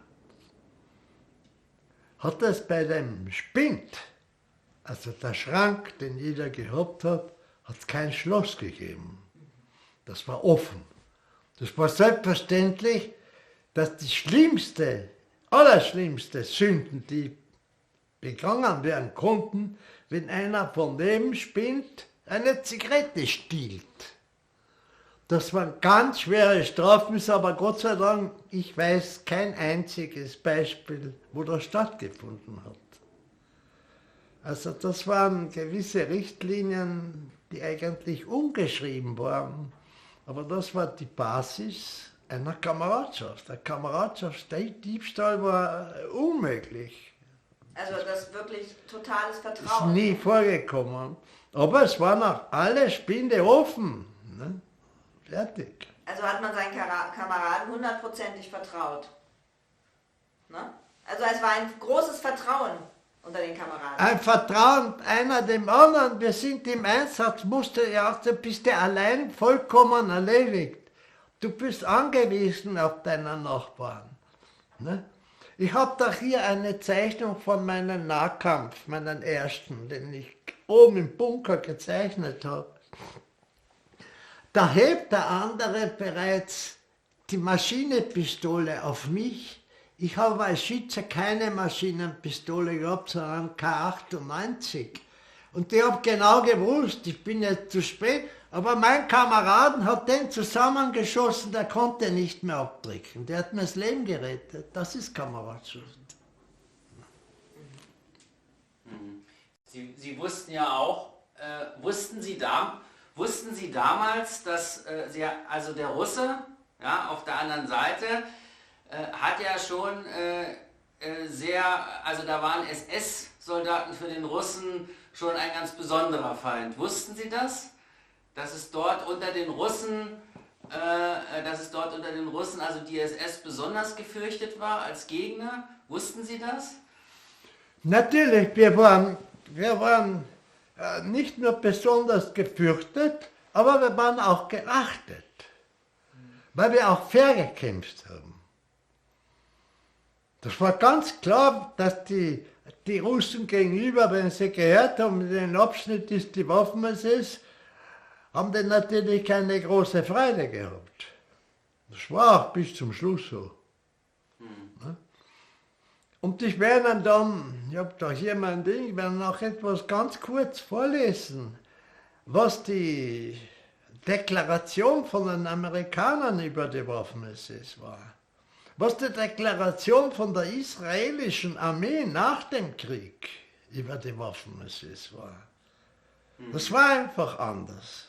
Hat es bei dem Spind, also der Schrank, den jeder gehabt hat, hat es kein Schloss gegeben. Das war offen. Das war selbstverständlich, dass die schlimmste, allerschlimmste Sünden, die begangen werden konnten, wenn einer von dem Spind eine Zigarette stiehlt. Das waren ganz schwere Strafen, ist aber Gott sei Dank, ich weiß kein einziges Beispiel, wo das stattgefunden hat. Also das waren gewisse Richtlinien, die eigentlich ungeschrieben waren. Aber das war die Basis einer Kameradschaft. Der Kameradschaftsdiebstahl war unmöglich. Also das wirklich totales Ist Vertrauen. nie vorgekommen. Aber es waren auch alle Spinde offen. Ne? Fertig. Also hat man seinen Kameraden hundertprozentig vertraut. Ne? Also es war ein großes Vertrauen unter den Kameraden. Ein Vertrauen einer dem anderen. Wir sind im Einsatz, musst du ja auch, du bist ja allein vollkommen erledigt. Du bist angewiesen auf deinen Nachbarn. Ne? Ich habe da hier eine Zeichnung von meinem Nahkampf, meinen ersten, den ich oben im Bunker gezeichnet habe. Da hebt der andere bereits die Maschinenpistole auf mich. Ich habe als Schütze keine Maschinenpistole gehabt, sondern K98. Und ich habe genau gewusst, ich bin jetzt zu spät, aber mein Kameraden hat den zusammengeschossen, der konnte nicht mehr abdrücken. Der hat mir das Leben gerettet. Das ist Kameradschaft. Sie, Sie wussten ja auch, äh, wussten, Sie da, wussten Sie damals, dass äh, Sie, also der Russe ja, auf der anderen Seite äh, hat ja schon äh, äh, sehr, also da waren SS-Soldaten für den Russen schon ein ganz besonderer Feind. Wussten Sie das? Dass es dort unter den Russen, äh, dass es dort unter den Russen, also die SS besonders gefürchtet war als Gegner? Wussten Sie das? Natürlich, wir waren, wir waren nicht nur besonders gefürchtet, aber wir waren auch geachtet, weil wir auch fair gekämpft haben. Das war ganz klar, dass die, die Russen gegenüber, wenn sie gehört haben, den Abschnitt ist die Waffen-SS, haben die natürlich keine große Freude gehabt. Das war auch bis zum Schluss so. Und ich werde dann, ich habe da hier mein Ding, ich werde noch etwas ganz kurz vorlesen, was die, Deklaration von den Amerikanern über die Waffen-SS war. Was die Deklaration von der israelischen Armee nach dem Krieg über die Waffen-SS war. Das war einfach anders.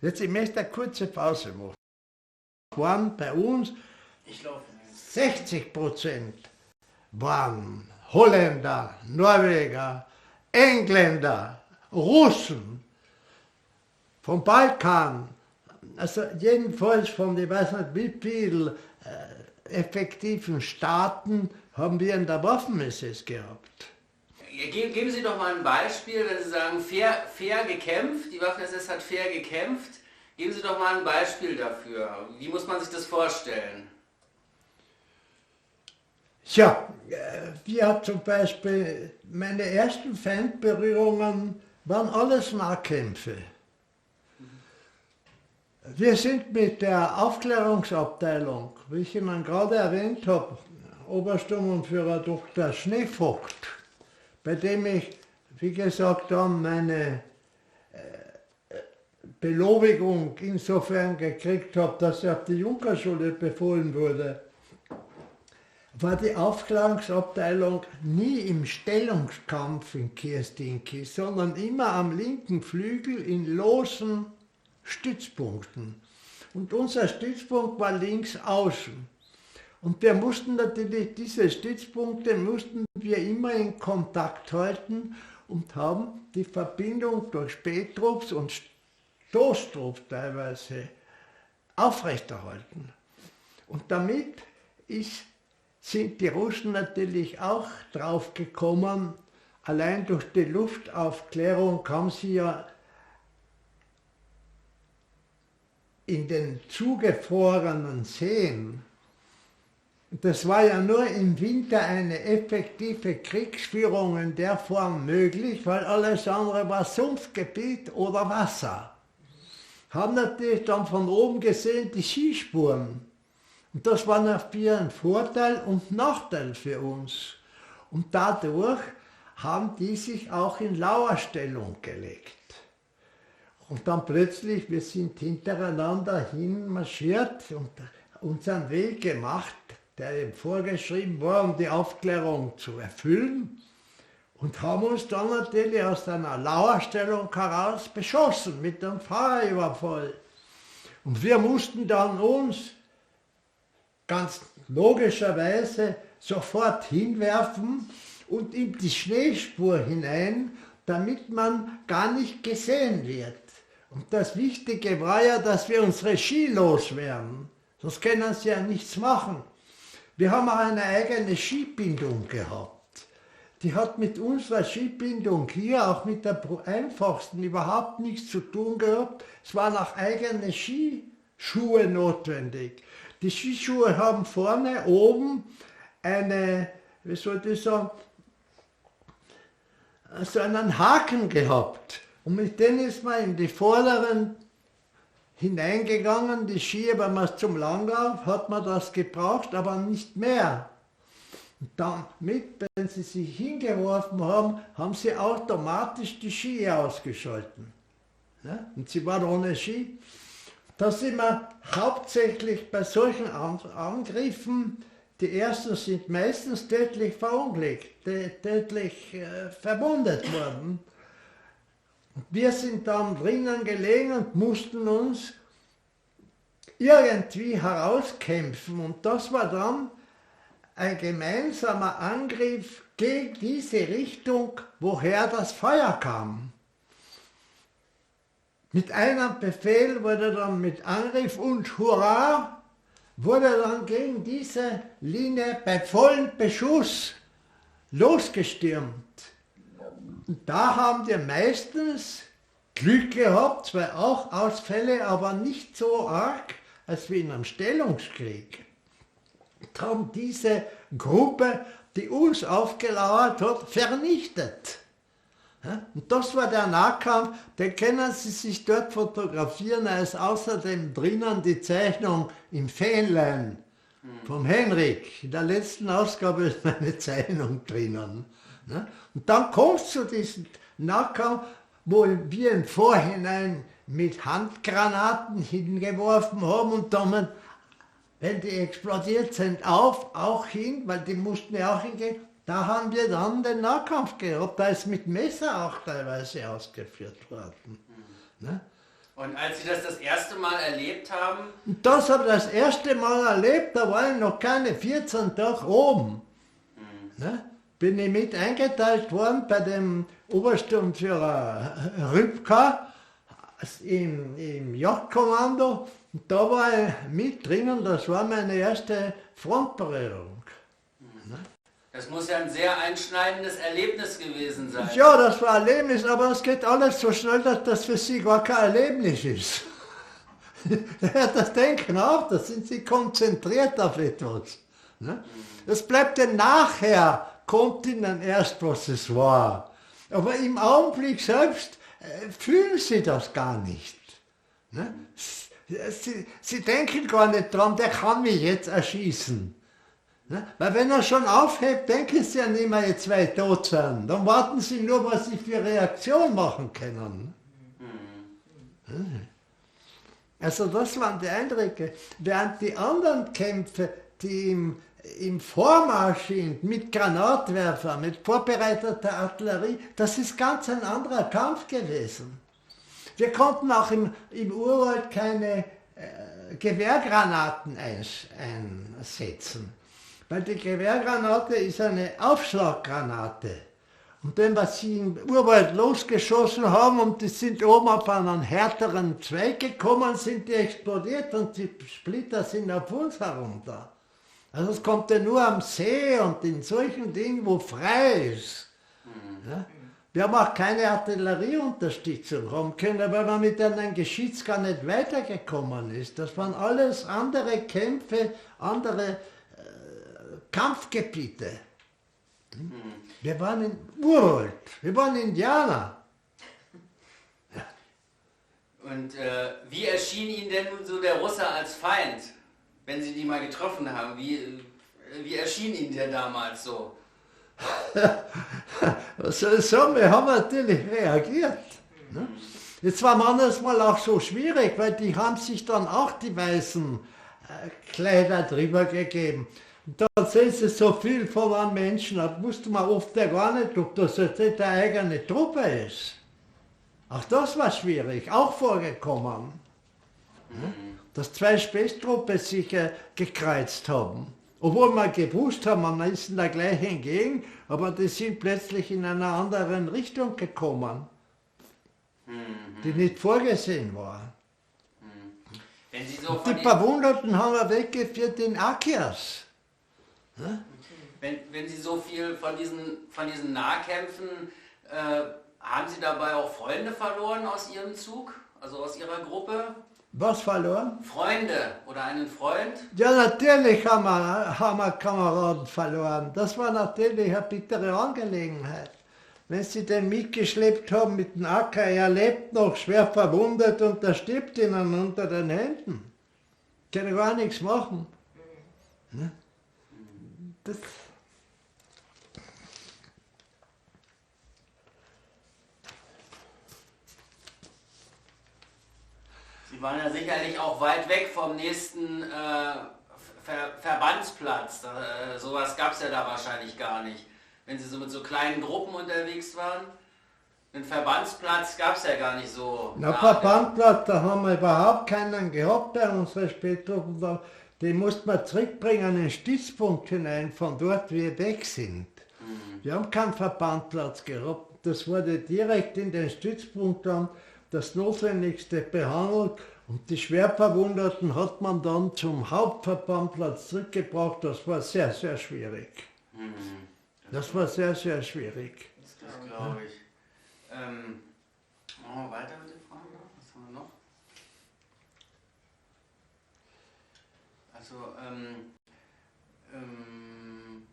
Jetzt, ich möchte eine kurze Pause machen. Waren bei uns 60 Prozent waren Holländer, Norweger, Engländer, Russen, vom Balkan, also jedenfalls von, ich weiß nicht wie viel äh, effektiven Staaten haben wir in der Waffen-SS gehabt. Geben Sie doch mal ein Beispiel, wenn Sie sagen, fair, fair gekämpft, die Waffen-SS hat fair gekämpft. Geben Sie doch mal ein Beispiel dafür. Wie muss man sich das vorstellen? Ja, äh, wir zum Beispiel, meine ersten Feindberührungen waren alles Nahkämpfe. Wir sind mit der Aufklärungsabteilung, wie ich Ihnen gerade erwähnt habe, Obersturmbannführer Dr. Schneevogt, bei dem ich, wie gesagt, dann meine äh, Belobigung insofern gekriegt habe, dass er auf die Junkerschule befohlen wurde, war die Aufklärungsabteilung nie im Stellungskampf in Kirstinki, sondern immer am linken Flügel in losen Stützpunkten. Und unser Stützpunkt war links außen. Und wir mussten natürlich diese Stützpunkte mussten wir immer in Kontakt halten und haben die Verbindung durch Spättrupps und Stoßtrupps teilweise aufrechterhalten. Und damit ist, sind die Russen natürlich auch drauf gekommen, allein durch die Luftaufklärung haben sie ja in den zugefrorenen Seen, das war ja nur im Winter eine effektive Kriegsführung in der Form möglich, weil alles andere war Sumpfgebiet oder Wasser. Haben natürlich dann von oben gesehen die Skispuren. Und das war natürlich ein Vorteil und Nachteil für uns. Und dadurch haben die sich auch in Lauerstellung gelegt. Und dann plötzlich, wir sind hintereinander hinmarschiert und unseren Weg gemacht, der eben vorgeschrieben war, um die Aufklärung zu erfüllen. Und haben uns dann natürlich aus einer Lauerstellung heraus beschossen mit einem Fahrerüberfall. Und wir mussten dann uns ganz logischerweise sofort hinwerfen und in die Schneespur hinein, damit man gar nicht gesehen wird. Und das Wichtige war ja, dass wir unsere Ski loswerden. Sonst können sie ja nichts machen. Wir haben auch eine eigene Skibindung gehabt. Die hat mit unserer Skibindung hier, auch mit der einfachsten, überhaupt nichts zu tun gehabt. Es waren auch eigene Skischuhe notwendig. Die Skischuhe haben vorne oben eine, wie soll ich sagen, so einen Haken gehabt. Und mit denen ist man in die vorderen hineingegangen, die Ski, wenn man zum Langlauf, hat man das gebraucht, aber nicht mehr. Und damit, wenn sie sich hingeworfen haben, haben sie automatisch die Ski ausgeschalten. Ja? Und sie waren ohne Ski. Da sind wir hauptsächlich bei solchen Angriffen, die ersten sind meistens tödlich verunglückt, tödlich äh, verwundet worden. Wir sind dann drinnen gelegen und mussten uns irgendwie herauskämpfen. Und das war dann ein gemeinsamer Angriff gegen diese Richtung, woher das Feuer kam. Mit einem Befehl wurde dann mit Angriff und Hurra wurde dann gegen diese Linie bei vollem Beschuss losgestürmt. Und da haben wir meistens Glück gehabt, zwei auch Ausfälle, aber nicht so arg als wie in einem Stellungskrieg. Und haben diese Gruppe, die uns aufgelauert hat, vernichtet. Und das war der Nahkampf, den können Sie sich dort fotografieren. Er ist außerdem drinnen die Zeichnung im Fähnlein vom Henrik. In der letzten Ausgabe ist meine Zeichnung drinnen. Und dann kommst du zu diesem Nahkampf, wo wir im Vorhinein mit Handgranaten hingeworfen haben und dann, wenn die explodiert sind, auf, auch hin, weil die mussten ja auch hingehen. Da haben wir dann den Nahkampf gehabt. Da ist mit Messer auch teilweise ausgeführt worden. Ne? Und als Sie das das erste Mal erlebt haben? Das habe ich das erste Mal erlebt, da war ich noch keine 14 Tage oben. Mhm. Ne? Bin ich mit eingeteilt worden bei dem Obersturmführer Rübka im, im Jagdkommando. Da war ich mit drinnen, das war meine erste Frontberührung. Das muss ja ein sehr einschneidendes Erlebnis gewesen sein. Ja, das war Erlebnis, aber es geht alles so schnell, dass das für Sie gar kein Erlebnis ist. das Denken auch, da sind Sie konzentriert auf etwas. Ne? Das bleibt dann nachher, kommt Ihnen erst, was es war. Aber im Augenblick selbst äh, fühlen Sie das gar nicht. Ne? Sie, Sie denken gar nicht dran, der kann mich jetzt erschießen. Ne? Weil wenn er schon aufhebt, denken sie ja nicht mehr, jetzt zwei tot sind. Dann warten sie nur, was sie für Reaktion machen können. Mhm. Also das waren die Eindrücke. Während die anderen Kämpfe, die im, im Vormarsch sind, mit Granatwerfer, mit vorbereiteter Artillerie, das ist ganz ein anderer Kampf gewesen. Wir konnten auch im, im Urwald keine äh, Gewehrgranaten einsetzen. Weil die Gewehrgranate ist eine Aufschlaggranate. Und dann, was sie im Urwald losgeschossen haben und die sind oben auf einen härteren Zweig gekommen, sind die explodiert und die Splitter sind auf uns herunter. Also es kommt ja nur am See und in solchen Dingen, wo frei ist. Ja? Wir haben auch keine Artillerieunterstützung haben können, weil man mit einem Geschütz gar nicht weitergekommen ist. Das waren alles andere Kämpfe, andere Kampfgebiete. Hm? Wir waren in Urwald, wir waren Indianer. Ja. Und äh, wie erschien Ihnen denn nun so der Russe als Feind, wenn Sie die mal getroffen haben? Wie, äh, wie erschien Ihnen der damals so? Was soll ich sagen? Wir haben natürlich reagiert. Ne? Jetzt war manchmal auch so schwierig, weil die haben sich dann auch die weißen äh, Kleider drüber gegeben. Da sind sie so viel von einem Menschen, da wusste man oft ja gar nicht, ob das jetzt nicht eine eigene Truppe ist. Auch das war schwierig, auch vorgekommen. Mhm. Dass zwei Späßtruppen sich äh, gekreuzt haben. Obwohl man gewusst haben, man ist in der gleichen Gegend, aber die sind plötzlich in einer anderen Richtung gekommen, mhm. die nicht vorgesehen war. Mhm. So die Verwundeten haben wir weggeführt in Akias. Wenn, wenn Sie so viel von diesen, von diesen Nahkämpfen, äh, haben Sie dabei auch Freunde verloren aus Ihrem Zug, also aus Ihrer Gruppe? Was verloren? Freunde oder einen Freund? Ja, natürlich haben wir, haben wir Kameraden verloren. Das war natürlich eine bittere Angelegenheit. Wenn sie den mitgeschleppt haben mit dem Acker, er lebt noch schwer verwundet und der stirbt ihnen unter den Händen. Kann gar nichts machen. Ne? Das Sie waren ja sicherlich auch weit weg vom nächsten äh, Ver Verbandsplatz. Äh, sowas gab es ja da wahrscheinlich gar nicht. Wenn Sie so mit so kleinen Gruppen unterwegs waren. Einen Verbandsplatz gab es ja gar nicht so. Na, Verbandsplatz, da haben wir überhaupt keinen gehabt bei unseren Spätruppen den musste man zurückbringen an den Stützpunkt hinein, von dort wir weg sind. Mhm. Wir haben keinen Verbandplatz gehabt. Das wurde direkt in den Stützpunkt dann das Notwendigste behandelt und die Schwerverwundeten hat man dann zum Hauptverbandplatz zurückgebracht. Das war sehr, sehr schwierig. Mhm. Das, das war sehr, sehr schwierig. Das glaube ich. Ähm, machen wir weiter mit den Fragen? Was haben wir noch? Also, ähm, ähm,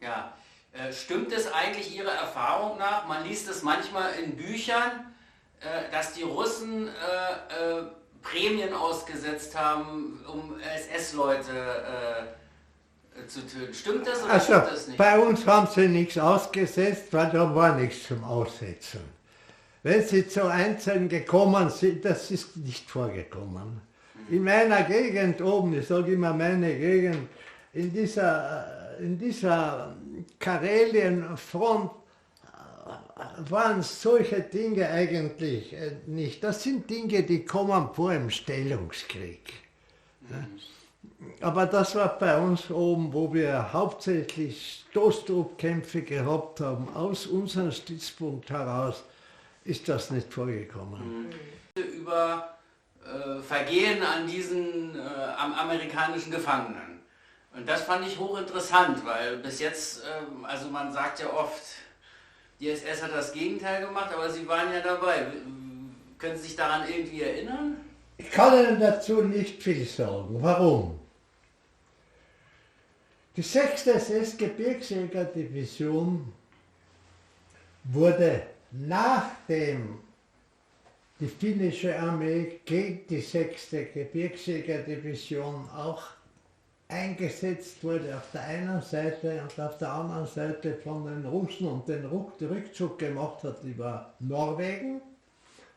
ja, äh, stimmt es eigentlich Ihrer Erfahrung nach? Man liest es manchmal in Büchern, äh, dass die Russen äh, äh Prämien ausgesetzt haben, um SS-Leute äh, zu töten. Stimmt das oder also, stimmt das nicht? Bei uns haben sie nichts ausgesetzt, weil da war nichts zum Aussetzen. wenn sie zu einzeln gekommen sind, das ist nicht vorgekommen. In meiner Gegend oben, ich sage immer meine Gegend, in dieser, in dieser Karelienfront äh, waren solche Dinge eigentlich äh, nicht. Das sind Dinge, die kommen vor im Stellungskrieg. Aber das war bei uns oben, wo wir hauptsächlich Stoßtruppkämpfe gehabt haben, aus unserem Stützpunkt heraus, ist das nicht vorgekommen. Über äh, Vergehen an diesen äh, am amerikanischen Gefangenen. Und das fand ich hochinteressant, weil bis jetzt, äh, also man sagt ja oft, die SS hat das Gegenteil gemacht, aber Sie waren ja dabei. Können Sie sich daran irgendwie erinnern? Ich kann Ihnen dazu nicht viel sagen. Warum? Die 6. SS-Gebirgsjägerdivision wurde nachdem die finnische Armee gegen die 6. Gebirgsjägerdivision auch eingesetzt wurde auf der einen Seite und auf der anderen Seite von den Russen und den Rückzug gemacht hat über Norwegen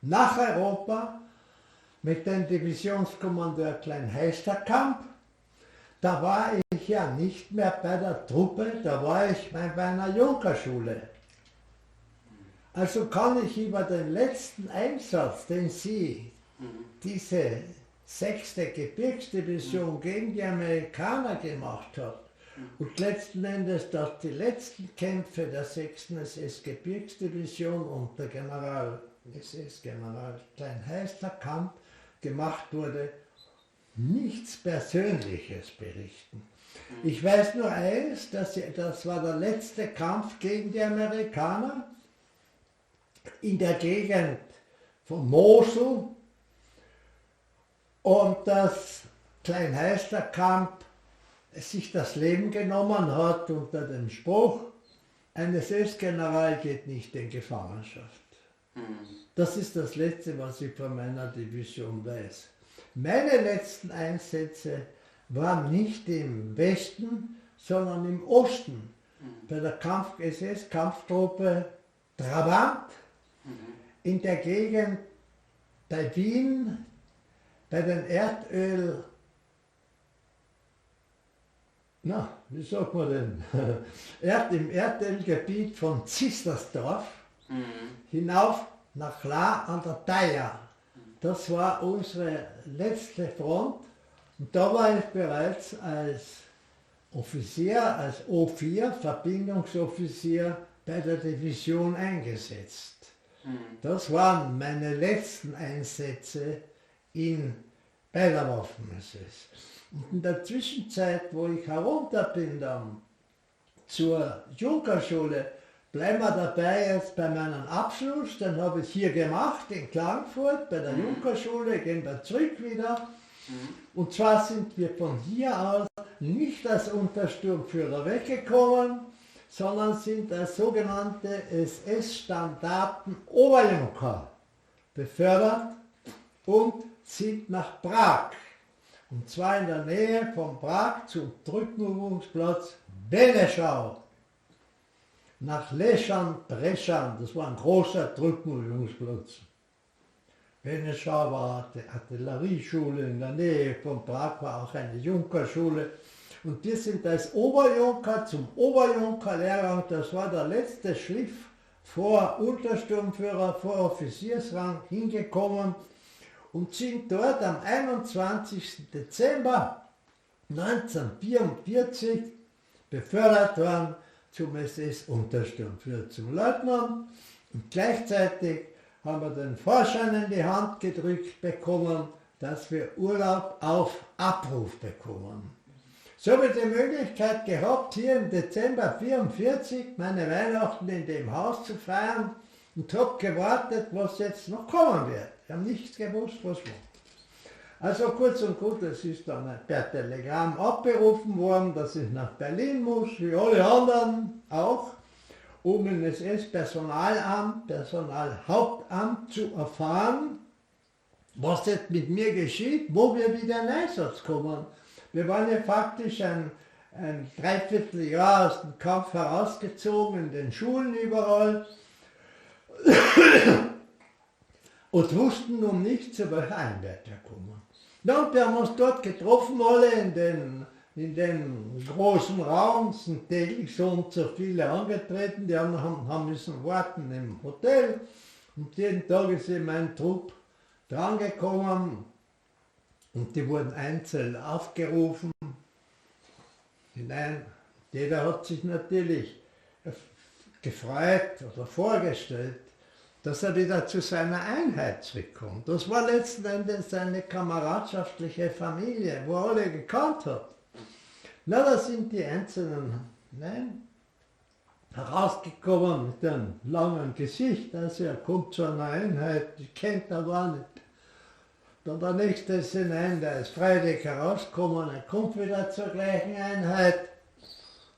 nach Europa mit dem Divisionskommandeur Klein Heisterkamp. Da war ich ja nicht mehr bei der Truppe, da war ich bei einer Junkerschule. Also kann ich über den letzten Einsatz, den Sie, diese sechste Gebirgsdivision gegen die Amerikaner gemacht hat, und letzten Endes, dass die letzten Kämpfe der 6. SS-Gebirgsdivision unter General, SS-General Klein-Heister-Kamp gemacht wurde, nichts Persönliches berichten. Ich weiß nur eins, dass das war der letzte Kampf gegen die Amerikaner in der Gegend von Mosel und dass Kleinheisterkamp sich das Leben genommen hat unter dem Spruch, ein SS-General geht nicht in Gefangenschaft. Das ist das Letzte, was ich von meiner Division weiß. Meine letzten Einsätze waren nicht im Westen, sondern im Osten. Bei der SS-Kampftruppe Trabant in der Gegend bei Wien, bei den Erdöl, na, wie sagt man denn, Erd, im Erdölgebiet von Zistersdorf mhm. hinauf nach La an der Thaya. Das war unsere letzte Front und da war ich bereits als Offizier, als O4, Verbindungsoffizier bei der Division eingesetzt. Das waren meine letzten Einsätze in, bei der Waffen-SS. Und in der Zwischenzeit, wo ich herunter bin dann zur Junkerschule, bleiben wir dabei jetzt bei meinem Abschluss, den habe ich hier gemacht in Klagenfurt bei der mhm. Junkerschule, gehen wir zurück wieder. Mhm. Und zwar sind wir von hier aus nicht als Untersturmführer weggekommen, sondern sind als sogenannte SS-Standarten Oberjunker befördert und sind nach Prag. Und zwar in der Nähe von Prag zum Drückenübungsplatz Beneschau. Nach Leschan, Breschan, das war ein großer Drückenübungsplatz. Beneschau war die Artillerieschule in der Nähe von Prag, war auch eine Junkerschule. Und wir sind als Oberjunker zum Oberjunkerlehrgang, das war der letzte Schliff vor Untersturmführer, vor Offiziersrang hingekommen und sind dort am 21. Dezember 1944 befördert worden zum SS-Untersturmführer, zum Leutnant. Und gleichzeitig haben wir den Vorschein in die Hand gedrückt bekommen, dass wir Urlaub auf Abruf bekommen. So habe ich die Möglichkeit gehabt, hier im Dezember 1944 meine Weihnachten in dem Haus zu feiern und habe gewartet, was jetzt noch kommen wird. Ich habe nichts gewusst, was war. Also kurz und gut, es ist dann per Telegramm abberufen worden, dass ich nach Berlin muss, wie alle anderen auch, um in das S-Personalamt, Personalhauptamt zu erfahren, was jetzt mit mir geschieht, wo wir wieder in Einsatz kommen. Wir waren ja faktisch ein, ein Dreivierteljahr aus dem Kampf herausgezogen, in den Schulen überall. und wussten um nichts, über Einwärter kommen. Dann wir haben uns dort getroffen, alle in den, in den großen Raum, sind täglich so und so viele angetreten, die anderen haben müssen warten im Hotel und jeden Tag ist eben ein Trupp drangekommen und die wurden einzeln aufgerufen hinein. Jeder hat sich natürlich gefreut oder vorgestellt, dass er wieder zu seiner Einheit zurückkommt. Das war letzten Endes eine kameradschaftliche Familie, wo er alle gekannt hat. Na, da sind die Einzelnen nein, herausgekommen mit einem langen Gesicht. Also er kommt zu einer Einheit, die kennt er gar nicht. Dann der nächste ist hinein, der ist freiwillig herausgekommen, er kommt wieder zur gleichen Einheit.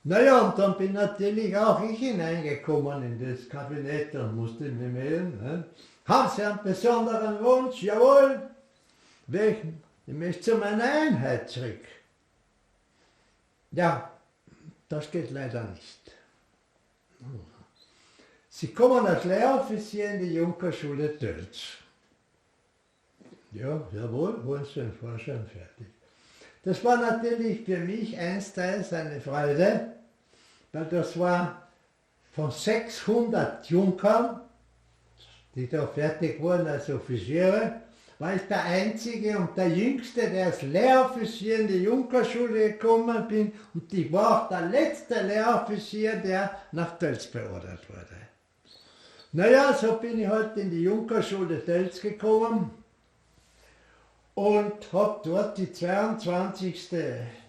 Naja, und dann bin natürlich auch ich hineingekommen in das Kabinett und musste mich melden. Ne? Haben Sie einen besonderen Wunsch? Jawohl. Welchen? Ich möchte zu meiner Einheit zurück. Ja, das geht leider nicht. Sie kommen als Lehroffizier in die Junkerschule Tölz. Ja, jawohl, wollen Sie den Vorschein fertig. Das war natürlich für mich einsteils eine Freude, weil das war von 600 Junkern, die da fertig wurden als Offiziere, war ich der Einzige und der Jüngste, der als Lehroffizier in die Junkerschule gekommen bin und ich war auch der letzte Lehroffizier, der nach Tölz beordert wurde. Naja, so bin ich halt in die Junkerschule Tölz gekommen und habe dort die 22.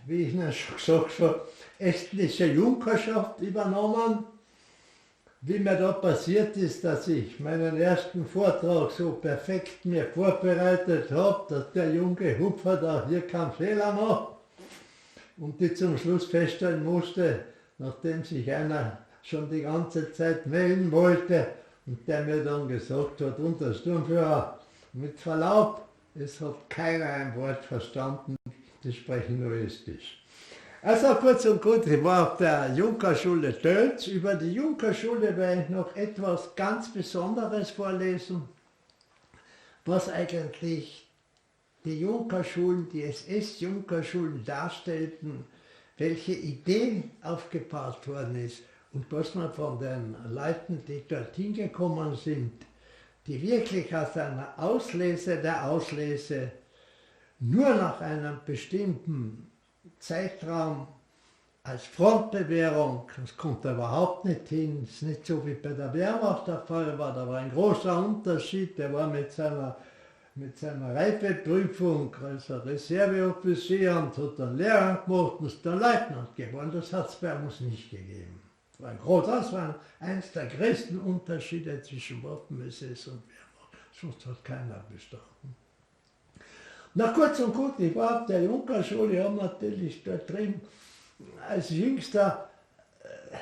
wie ich Ihnen schon gesagt habe, estnische Junkerschaft übernommen. Wie mir da passiert ist, dass ich meinen ersten Vortrag so perfekt mir vorbereitet habe, dass der junge Hupfer da hier keinen Fehler macht und die zum Schluss feststellen musste, nachdem sich einer schon die ganze Zeit melden wollte und der mir dann gesagt hat, unter Sturmführer, mit Verlaub, es hat keiner ein Wort verstanden, die sprechen nur Estisch. Also kurz und gut, ich war auf der Junkerschule Tölz. Über die Junkerschule werde ich noch etwas ganz Besonderes vorlesen, was eigentlich die Junkerschulen, die SS-Junkerschulen darstellten, welche Idee aufgebaut worden ist und was man von den Leuten, die dorthin gekommen sind, die wirklich aus einer Auslese der Auslese nur nach einem bestimmten Zeitraum als Frontbewährung, das kommt überhaupt nicht hin, das ist nicht so wie bei der Wehrmacht der Fall war, da war ein großer Unterschied, der war mit seiner, mit seiner Reifeprüfung als Reserveoffizier und hat dann Lehrer gemacht ist dann Leutnant geworden, das hat es bei uns nicht gegeben. War, groß, das war eines der größten Unterschiede zwischen Waffen-SS und Wehrmacht, sonst hat keiner bestanden. Na kurz und gut, ich war auf der Junkerschule, ich habe natürlich da drin als Jüngster, äh,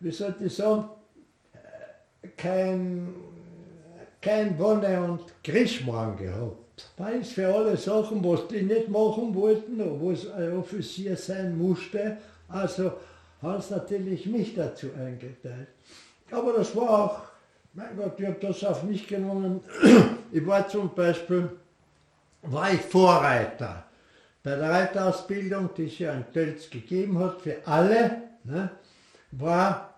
wie soll ich sagen, äh, kein, kein Wonne und Grischmann gehabt. Da ist für alle Sachen, was die nicht machen wollten, wo es ein Offizier sein musste, also haben sie natürlich mich dazu eingeteilt. Aber das war auch, mein Gott, ich habe das auf mich genommen. Ich war zum Beispiel war ich Vorreiter. Bei der Reiterausbildung, die es ja in Tölz gegeben hat, für alle, ne, war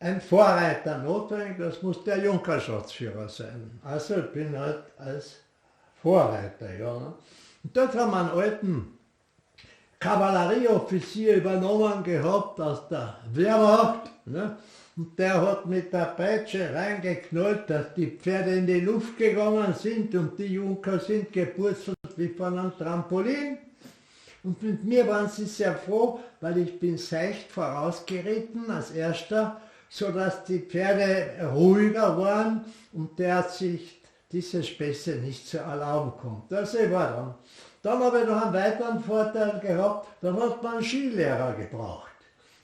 ein Vorreiter notwendig, das muss der Junkerschatzführer sein. Also ich bin halt als Vorreiter. Ja, ne. Und dort haben wir einen alten Kavallerieoffizier übernommen gehabt aus der Wehrmacht. Ne? Und der hat mit der Peitsche reingeknallt, dass die Pferde in die Luft gegangen sind und die Junker sind gepurzelt wie von einem Trampolin. Und mit mir waren sie sehr froh, weil ich bin seicht vorausgeritten als erster, sodass die Pferde ruhiger waren und der sich diese Späße nicht zu erlauben kommt. Das war dann. Dann habe ich noch einen weiteren Vorteil gehabt, dann hat man einen Skilehrer gebraucht.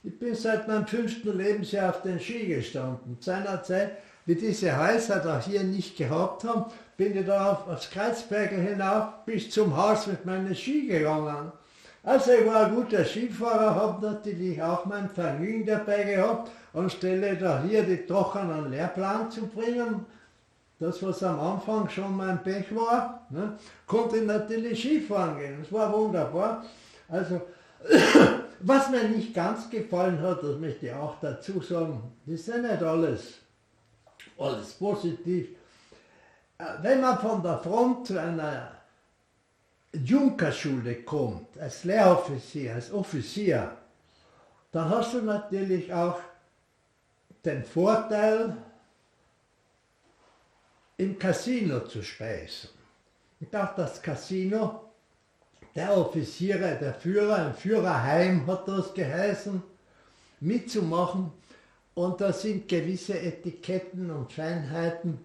Ich bin seit meinem fünften Lebensjahr auf den Ski gestanden. Seinerzeit, wie diese Häuser da hier nicht gehabt haben, bin ich da auf, aufs Kreuzberger hinauf bis zum Haus mit meinen Ski gegangen. Also ich war ein guter Skifahrer, habe natürlich auch mein Vergnügen dabei gehabt, anstelle da hier die trockenen Lehrplan zu bringen, das was am Anfang schon mein Pech war, ne, konnte ich natürlich Skifahren gehen. Das war wunderbar. Also, was mir nicht ganz gefallen hat, das möchte ich auch dazu sagen, das ist ja nicht alles, alles positiv. Äh, wenn man von der Front zu einer Junkerschule kommt, als Lehroffizier, als Offizier, dann hast du natürlich auch den Vorteil, im Casino zu speisen. Und auch das Casino, der Offiziere, der Führer, ein Führerheim hat das geheißen, mitzumachen. Und da sind gewisse Etiketten und Feinheiten,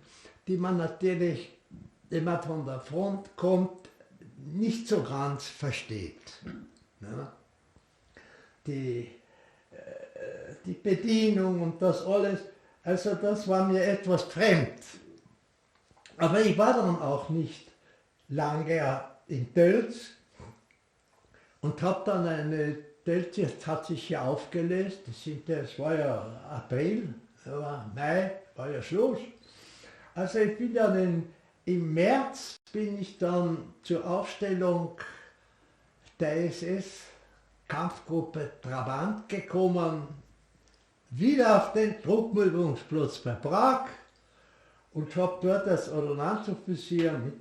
die man natürlich, wenn man von der Front kommt, nicht so ganz versteht. Ja. Die, äh, die Bedienung und das alles, also das war mir etwas fremd. Aber ich war dann auch nicht lange in Tölz und habe dann eine, Tölz hat sich ja aufgelöst, das war ja April, aber Mai war ja Schluss. Also ich bin dann in, im März bin ich dann zur Aufstellung der SS Kampfgruppe Trabant gekommen, wieder auf den Truppenübungsplatz bei Prag und habe dort als Ordonnanzoffizier mit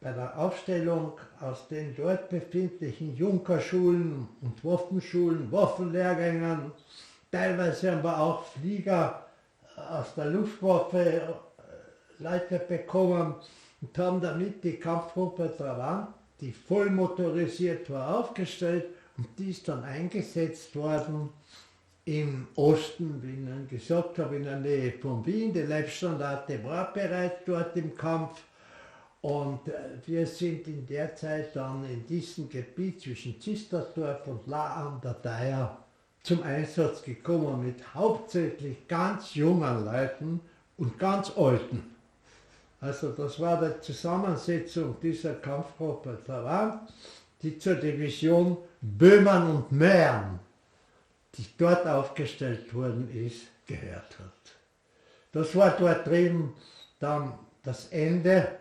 bei der Aufstellung aus den dort befindlichen Junkerschulen und Waffenschulen, Waffenlehrgängen, teilweise haben wir auch Flieger aus der Luftwaffe äh, Leute bekommen und haben damit die Kampfgruppe Travant, die voll motorisiert war, aufgestellt und die ist dann eingesetzt worden im Osten, wie ich Ihnen gesagt habe, in der Nähe von Wien. Die Leibstandarte war bereits dort im Kampf. Und äh, wir sind in der Zeit dann in diesem Gebiet zwischen Zistersdorf und La an der Deier zum Einsatz gekommen mit hauptsächlich ganz jungen Leuten und ganz alten. Also das war die Zusammensetzung dieser Kampfgruppe Taiwan, die zur Division Böhmen und Mähren die dort aufgestellt worden ist, gehört hat. Das war dort drüben dann das Ende.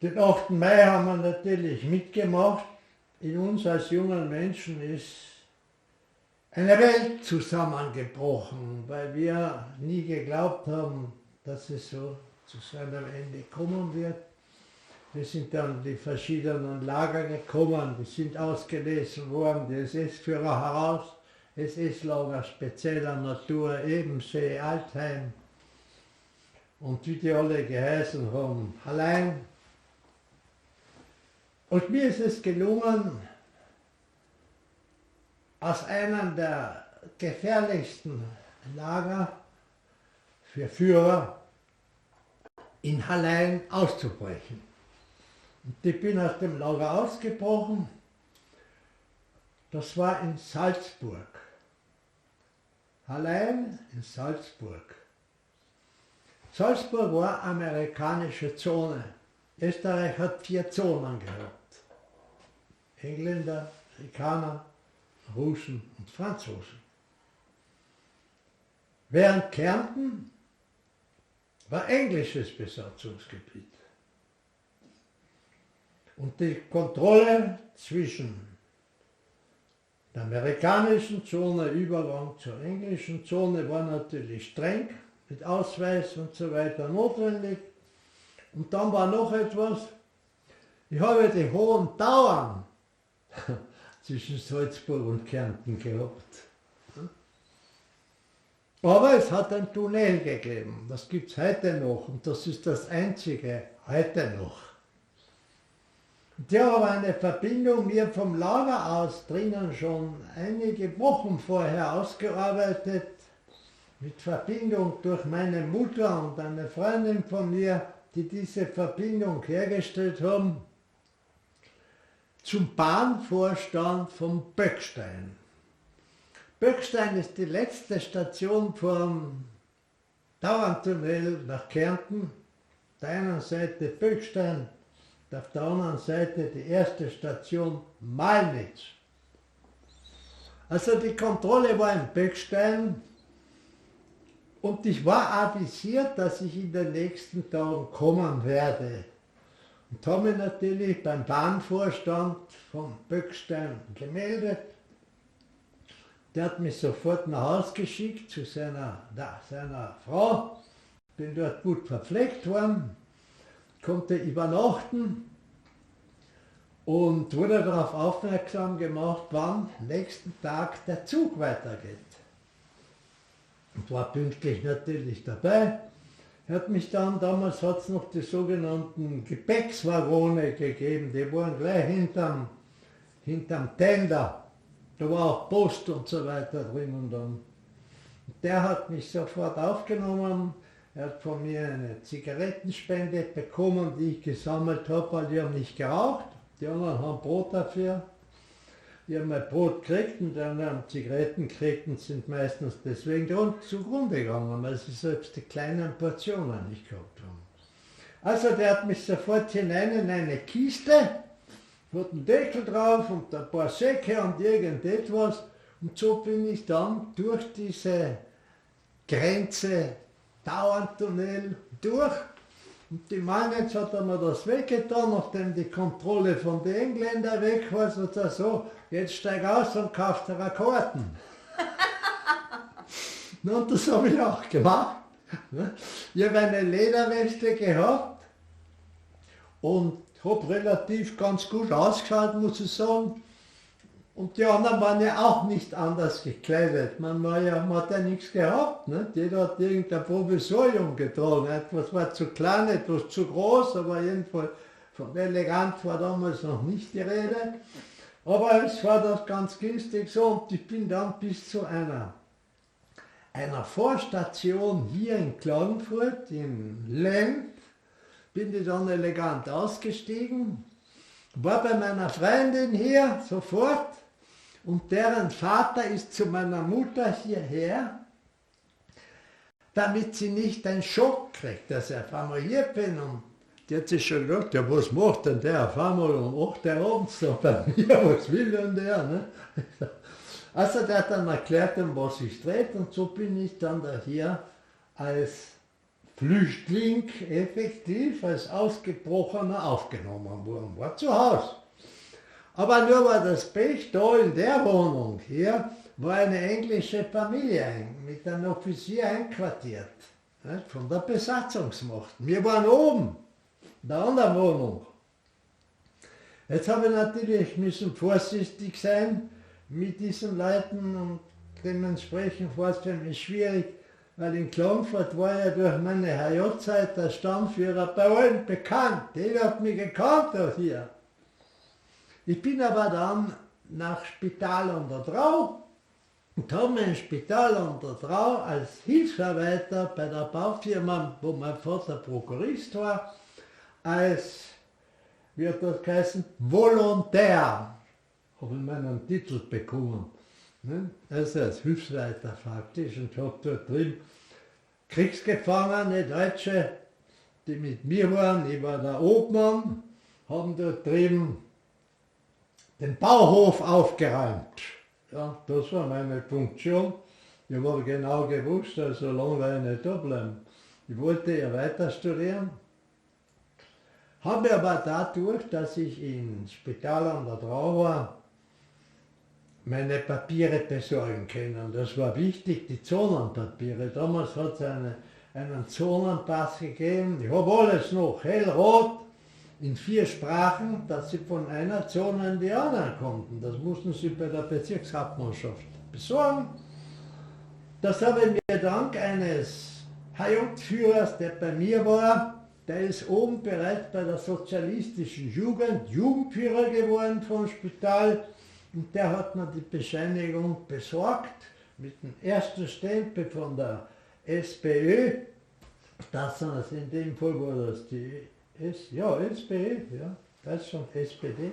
Den 8. Mai haben wir natürlich mitgemacht. In uns als jungen Menschen ist eine Welt zusammengebrochen, weil wir nie geglaubt haben, dass es so zu seinem Ende kommen wird. Wir sind dann die verschiedenen Lager gekommen, die sind ausgelesen worden, die SS-Führer heraus, SS-Lager spezieller Natur, Ebensee, Altheim und wie die alle geheißen haben, allein. Und mir ist es gelungen, aus einem der gefährlichsten Lager für Führer in Hallein auszubrechen. Und ich bin aus dem Lager ausgebrochen. Das war in Salzburg. Allein in Salzburg. Salzburg war amerikanische Zone. Österreich hat vier Zonen gehabt. Engländer, Amerikaner, Russen und Franzosen. Während Kärnten war englisches Besatzungsgebiet. Und die Kontrolle zwischen der amerikanischen Zone, Übergang zur englischen Zone war natürlich streng, mit Ausweis und so weiter notwendig. Und dann war noch etwas, ich habe die hohen Dauern zwischen Salzburg und Kärnten gehabt. Aber es hat ein Tunnel gegeben, das gibt es heute noch und das ist das einzige heute noch. Der aber eine Verbindung mir vom Lager aus drinnen schon einige Wochen vorher ausgearbeitet, mit Verbindung durch meine Mutter und eine Freundin von mir, die diese Verbindung hergestellt haben, zum Bahnvorstand von Böckstein. Böckstein ist die letzte Station vom Dauerntunnel nach Kärnten. Auf der einen Seite Böckstein, auf der anderen Seite die erste Station Malnitz. Also die Kontrolle war in Beckstein Und ich war avisiert, dass ich in den nächsten Tagen kommen werde. Und habe mich natürlich beim Bahnvorstand von Böckstein gemeldet. Der hat mich sofort nach Hause geschickt zu seiner, da, seiner Frau. Bin dort gut verpflegt worden, konnte übernachten und wurde darauf aufmerksam gemacht, wann nächsten Tag der Zug weitergeht. Und war pünktlich natürlich dabei. Hat mich dann, damals hat es noch die sogenannten Gepäckswagone gegeben, die waren gleich hinterm, hinterm Tender. Da war auch Post und so weiter drin und dann. Der hat mich sofort aufgenommen, er hat von mir eine Zigarettenspende bekommen, die ich gesammelt habe, weil die haben nicht geraucht. Die anderen haben Brot dafür. Die haben ein Brot gekriegt und die anderen Zigaretten gekriegt und sind meistens deswegen zugrunde gegangen, weil sie selbst die kleinen Portionen nicht gehabt haben. Also der hat mich sofort hinein in eine Kiste, hat einen Deckel drauf und ein paar Säcke und irgendetwas. Und so bin ich dann durch diese Grenze Dauertunnel durch und die jetzt hat mir das weggetan, nachdem die Kontrolle von den Engländern weg war, sagt er so, jetzt steig aus und kauf dir Karten. und das habe ich auch gemacht. Ich habe eine Lederweste gehabt und habe relativ ganz gut ausgeschaut, muss ich sagen. Und die anderen waren ja auch nicht anders gekleidet. Man, war ja, man hat ja nichts gehabt. Ne? Jeder hat irgendein Provisorium getragen. Etwas war zu klein, etwas zu groß, aber jedenfalls von elegant war damals noch nicht die Rede. Aber es war das ganz günstig so und ich bin dann bis zu einer, einer Vorstation hier in Klagenfurt, in Lenz, bin ich dann elegant ausgestiegen, war bei meiner Freundin hier sofort und deren Vater ist zu meiner Mutter hierher, damit sie nicht einen Schock kriegt, dass ich auf einmal hier bin. Und die hat sich schon gedacht, ja, was macht denn der auf einmal um 8 Uhr abends so bei mir, was will denn der? Ne? Also der hat dann erklärt, um was ich dreht und so bin ich dann da hier als Flüchtling effektiv, als Ausgebrochener aufgenommen worden, war zu Hause. Aber nur war das Pech, da in der Wohnung hier war eine englische Familie mit einem Offizier einquartiert, von der Besatzungsmacht. Wir waren oben, in der anderen Wohnung. Jetzt habe ich natürlich müssen vorsichtig sein mit diesen Leuten und dementsprechend für mich schwierig, weil in Klagenfurt war ja durch meine HJ-Zeit der Stammführer bei allen bekannt. Der hat mich gekannt hier. Ich bin aber dann nach Spital an der Trau und habe mein Spital an der Trau als Hilfsarbeiter bei der Baufirma, wo mein Vater Prokurist war, als, wie hat das geheißen, Volontär, habe ich meinen Titel bekommen. Ne? Also als Hilfsleiter faktisch und habe dort drin Kriegsgefangene, Deutsche, die mit mir waren, ich war der Obmann, haben dort drüben den Bauhof aufgeräumt. Ja, das war meine Funktion. Ich habe genau gewusst, also lange werde ich nicht da bleiben. Ich wollte ja weiter studieren, habe aber dadurch, dass ich ins Spital an der Trau war, meine Papiere besorgen können. Das war wichtig, die Zonenpapiere. Damals hat es eine, einen Zonenpass gegeben. Ich habe alles noch, hellrot, in vier Sprachen, dass sie von einer Zone in die andere konnten. Das mussten sie bei der Bezirkshauptmannschaft besorgen. Das habe ich mir dank eines HJ-Führers, der bei mir war, der ist oben bereits bei der sozialistischen Jugend Jugendführer geworden vom Spital und der hat mir die Bescheinigung besorgt mit dem ersten Stempel von der SPÖ. Das in dem Fall war das die S, ja, SPÖ, ja, das ist schon SPD.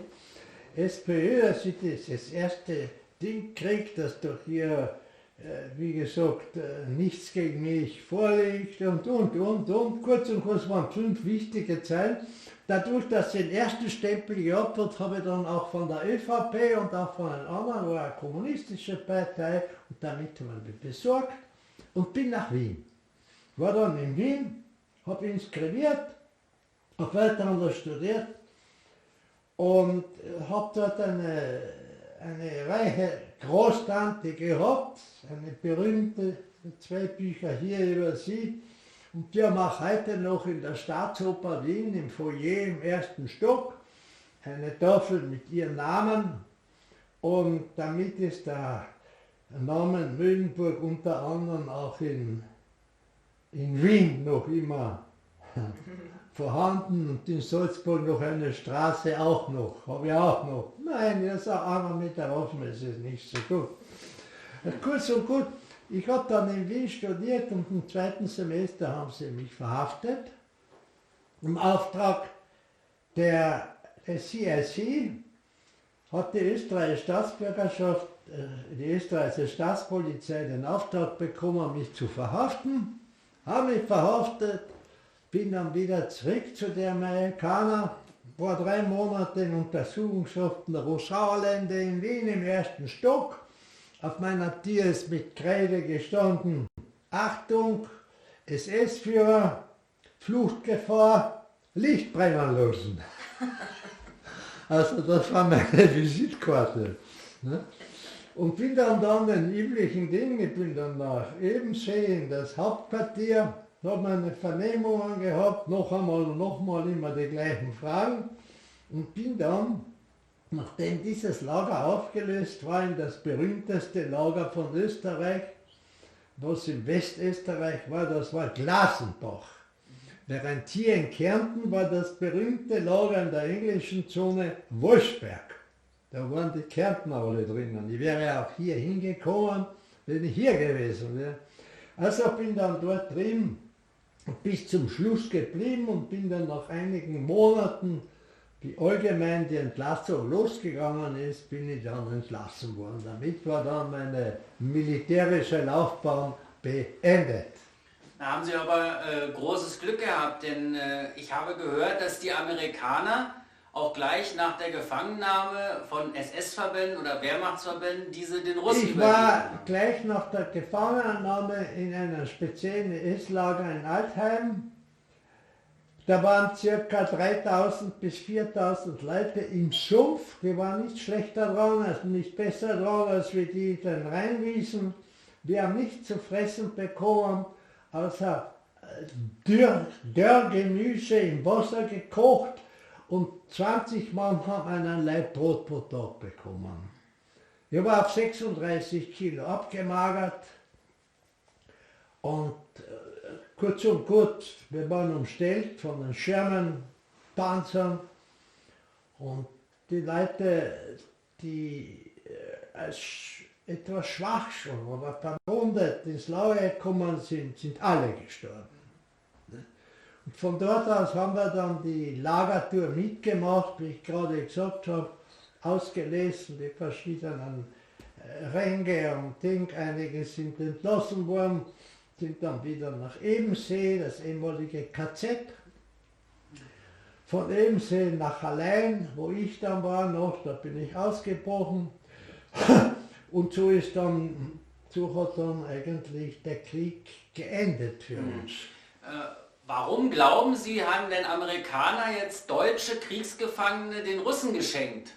SPÖ, dass sie das, das erste Ding kriegt, dass doch hier, äh, wie gesagt, äh, nichts gegen mich vorliegt und, und, und, und. Kurz und kurz waren fünf wichtige Zeilen. Dadurch, dass ich den ersten Stempel gehabt hat, habe ich dann auch von der ÖVP und auch von einem anderen, war eine kommunistische Partei, und damit habe ich mich besorgt und bin nach Wien. war dann in Wien, habe inskribiert, auf weiter studiert und habe dort eine, eine reiche Großtante gehabt, eine berühmte, zwei Bücher hier über sie. Und die haben heute noch in der Staatsoper Wien im Foyer im ersten Stock eine Tafel mit ihrem Namen. Und damit ist der Name Mühlenburg unter anderem auch in, in Wien noch immer vorhanden und in Salzburg noch eine Straße auch noch, habe ich auch noch. Nein, ist auch einmal mit der Waffen, ist nicht so gut. Kurz und gut, ich habe dann in Wien studiert und im zweiten Semester haben sie mich verhaftet. Im Auftrag der, der CIC hat die österreichische Staatsbürgerschaft, äh, die österreichische Staatspolizei den Auftrag bekommen, mich zu verhaften, haben mich verhaftet, bin dann wieder zurück zu den Amerikanern, war drei Monate in Untersuchungshaft in der Roschauerlände in Wien im ersten Stock. Auf meiner Tür ist mit Kreide gestanden, Achtung, SS-Führer, Fluchtgefahr, Licht brennen lassen. Also das war meine Visitkarte. Ne? Und bin dann dann den üblichen Dingen, ich bin dann nach Ebensee in das Hauptquartier, habe meine Vernehmungen gehabt, noch einmal und noch mal immer die gleichen Fragen und bin dann, nachdem dieses Lager aufgelöst war, in das berühmteste Lager von Österreich, was in Westösterreich war, das war Glasenbach. Während hier in Kärnten war das berühmte Lager in der englischen Zone Wolfsberg. Da waren die Kärntner alle drinnen. Ich wäre auch hier hingekommen, wenn ich hier gewesen wäre. Also bin dann dort drin bis zum Schluss geblieben und bin dann nach einigen Monaten, wie allgemein die Entlassung losgegangen ist, bin ich dann entlassen worden. Damit war dann meine militärische Laufbahn beendet. Da haben Sie aber äh, großes Glück gehabt, denn äh, ich habe gehört, dass die Amerikaner auch gleich nach der Gefangennahme von SS-Verbänden oder Wehrmachtsverbänden diese den Russen Ich war gleich nach der Gefangennahme in einem speziellen SS-Lager in Altheim. Da waren ca. 3000 bis 4000 Leute im Sumpf, die waren nicht schlechter dran, also nicht besser dran als wie die in den Rheinwiesen. Wir haben nichts zu fressen bekommen, außer äh, Dürr, Dörrgemüse im Wasser gekocht und 20 Mann haben einen Leib Brot pro Tag bekommen. Ich war auf 36 Kilo abgemagert und äh, kurz und gut, wir waren umstellt von den Schermenpanzern und die Leute, die äh, als etwas schwach schon, aber verwundet ins Laue gekommen sind, sind alle gestorben. Von dort aus haben wir dann die Lagertour mitgemacht, wie ich gerade gesagt habe, ausgelesen, die verschiedenen äh, Ränge und Ding. Einige sind entlassen worden, sind dann wieder nach Ebensee, das ehemalige KZ. Von Ebensee nach Allein, wo ich dann war noch, da bin ich ausgebrochen. Und so ist dann, so hat dann eigentlich der Krieg geendet für mhm. uns. Äh Warum glauben Sie, haben denn Amerikaner jetzt deutsche Kriegsgefangene den Russen geschenkt?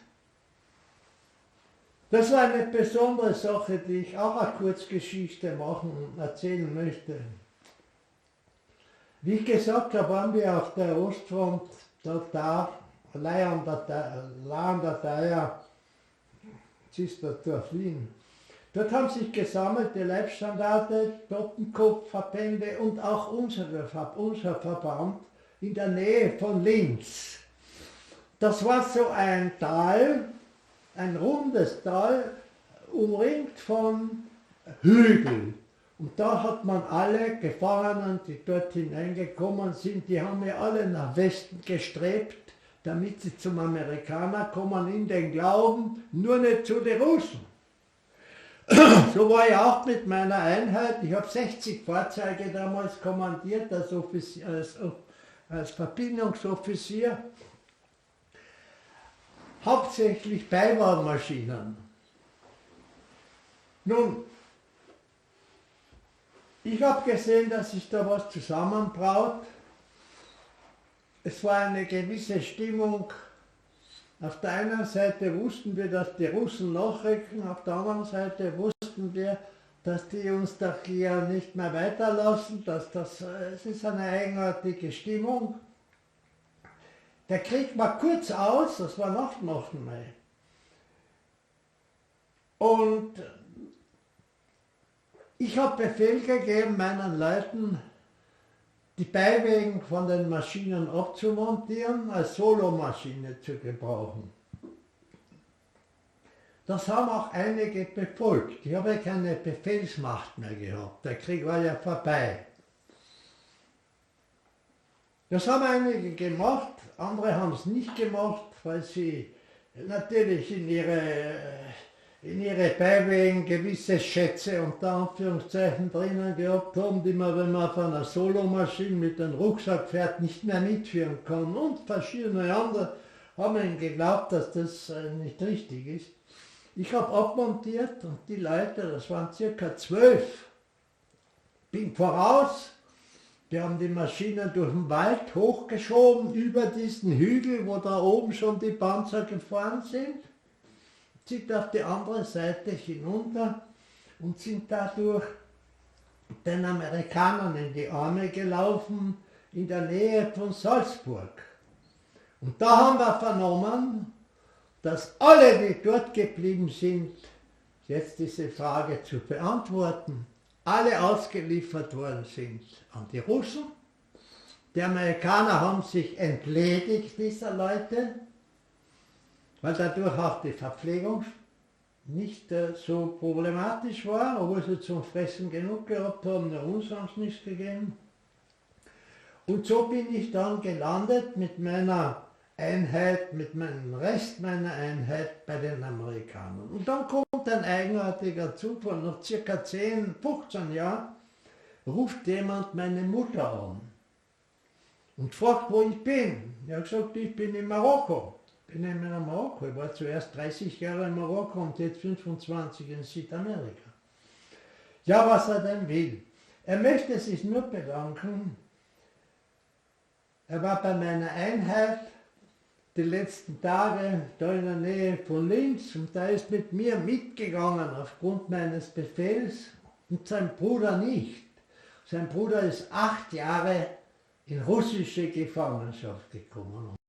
Das war eine besondere Sache, die ich auch eine Kurzgeschichte machen und erzählen möchte. Wie ich gesagt habe, waren wir auf der Ostfront dort da, allein an der Theier, Zisterdorf Wien. Dort haben sich gesammelte Leibstandarte, Totenkopfverbände und auch unsere, unser Verband in der Nähe von Linz. Das war so ein Tal, ein rundes Tal, umringt von Hügeln. Und da hat man alle Gefangenen, die dort hineingekommen sind, die haben ja alle nach Westen gestrebt, damit sie zum Amerikaner kommen, in den Glauben, nur nicht zu den Russen. So war ich auch mit meiner Einheit. Ich habe 60 Fahrzeuge damals kommandiert als, Offizier, als, als Verbindungsoffizier. Hauptsächlich Beiwagenmaschinen. Nun, Ich habe gesehen, dass sich da was zusammenbraut. Es war eine gewisse Stimmung. Auf der einen Seite wussten wir, dass die Russen nachrücken, auf der anderen Seite wussten wir, dass die uns doch hier nicht mehr weiterlassen, dass das, es ist eine eigenartige Stimmung. Der Krieg war kurz aus, das war dem 8. Mai. Und ich habe Befehl gegeben meinen Leuten, die Beiwegen von den Maschinen abzumontieren, als Solomaschine zu gebrauchen. Das haben auch einige befolgt. Ich habe keine Befehlsmacht mehr gehabt. Der Krieg war ja vorbei. Das haben einige gemacht, andere haben es nicht gemacht, weil sie natürlich in ihre in ihre Beiwegen gewisse Schätze unter Anführungszeichen drinnen gehabt haben, die man, wenn man auf einer Solomaschine mit einem Rucksack fährt, nicht mehr mitführen kann. Und verschiedene andere haben ihnen geglaubt, dass das äh, nicht richtig ist. Ich habe abmontiert und die Leute, das waren circa zwölf, bin voraus, die haben die Maschine durch den Wald hochgeschoben, über diesen Hügel, wo da oben schon die Panzer gefahren sind sind auf die andere Seite hinunter und sind dadurch den Amerikanern in die Arme gelaufen, in der Nähe von Salzburg. Und da haben wir vernommen, dass alle, die dort geblieben sind, jetzt diese Frage zu beantworten, alle ausgeliefert worden sind an die Russen. Die Amerikaner haben sich entledigt dieser Leute weil dadurch auch die Verpflegung nicht äh, so problematisch war, obwohl sie zum Fressen genug gehabt haben, der uns haben sie nichts gegeben. Und so bin ich dann gelandet mit meiner Einheit, mit meinem Rest meiner Einheit bei den Amerikanern. Und dann kommt ein eigenartiger Zufall, nach circa 10, 15 Jahren ruft jemand meine Mutter an und fragt, wo ich bin. Ich habe gesagt, ich bin in Marokko bin in Marokko. Ich war zuerst 30 Jahre in Marokko und jetzt 25 in Südamerika. Ja, was er denn will. Er möchte sich nur bedanken. Er war bei meiner Einheit die letzten Tage da in der Nähe von Linz und da ist mit mir mitgegangen aufgrund meines Befehls und sein Bruder nicht. Sein Bruder ist acht Jahre in russische Gefangenschaft gekommen.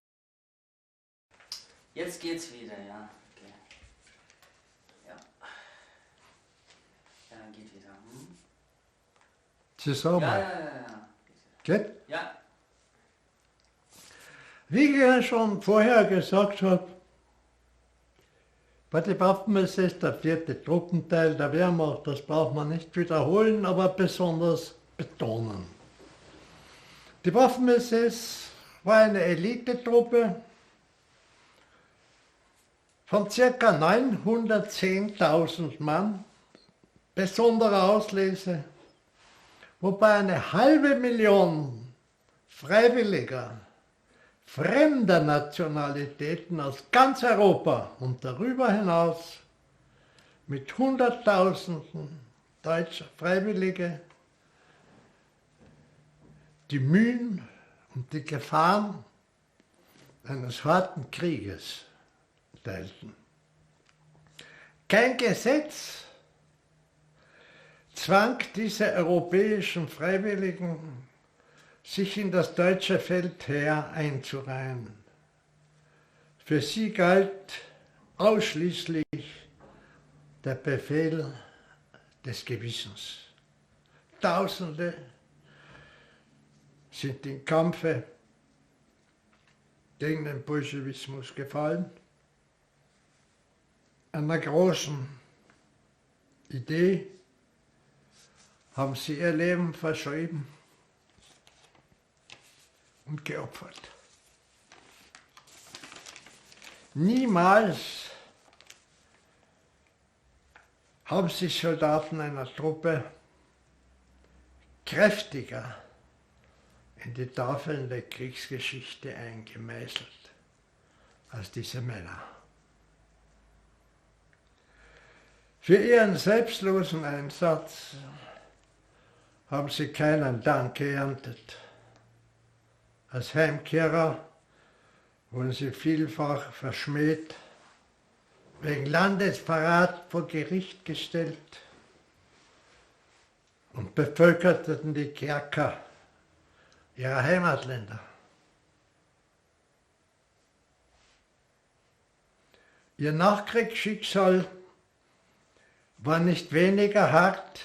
Jetzt geht's wieder, ja. Okay. Ja. Ja, geht wieder. Hm? Zusammen. Ja, ja, ja, ja. Geht? Ja. Wie ich schon vorher gesagt habe, bei den Waffen ist es der vierte Truppenteil der Wehrmacht, das braucht man nicht wiederholen, aber besonders betonen. Die Waffen-SS war eine Elitetruppe, von ca. 910.000 Mann besonderer Auslese, wobei eine halbe Million Freiwilliger fremder Nationalitäten aus ganz Europa und darüber hinaus mit Hunderttausenden deutscher Freiwillige die Mühen und die Gefahren eines harten Krieges teilten. Kein Gesetz zwang diese europäischen Freiwilligen, sich in das deutsche Feldheer einzureihen. Für sie galt ausschließlich der Befehl des Gewissens. Tausende sind im Kampfe gegen den Bolschewismus gefallen einer großen Idee haben sie ihr Leben verschrieben und geopfert. Niemals haben sich Soldaten einer Truppe kräftiger in die Tafeln der Kriegsgeschichte eingemeißelt als diese Männer. Für ihren selbstlosen Einsatz haben sie keinen Dank geerntet. Als Heimkehrer wurden sie vielfach verschmäht, wegen Landesverrat vor Gericht gestellt und bevölkerten die Kerker ihrer Heimatländer. Ihr Nachkriegsschicksal war nicht weniger hart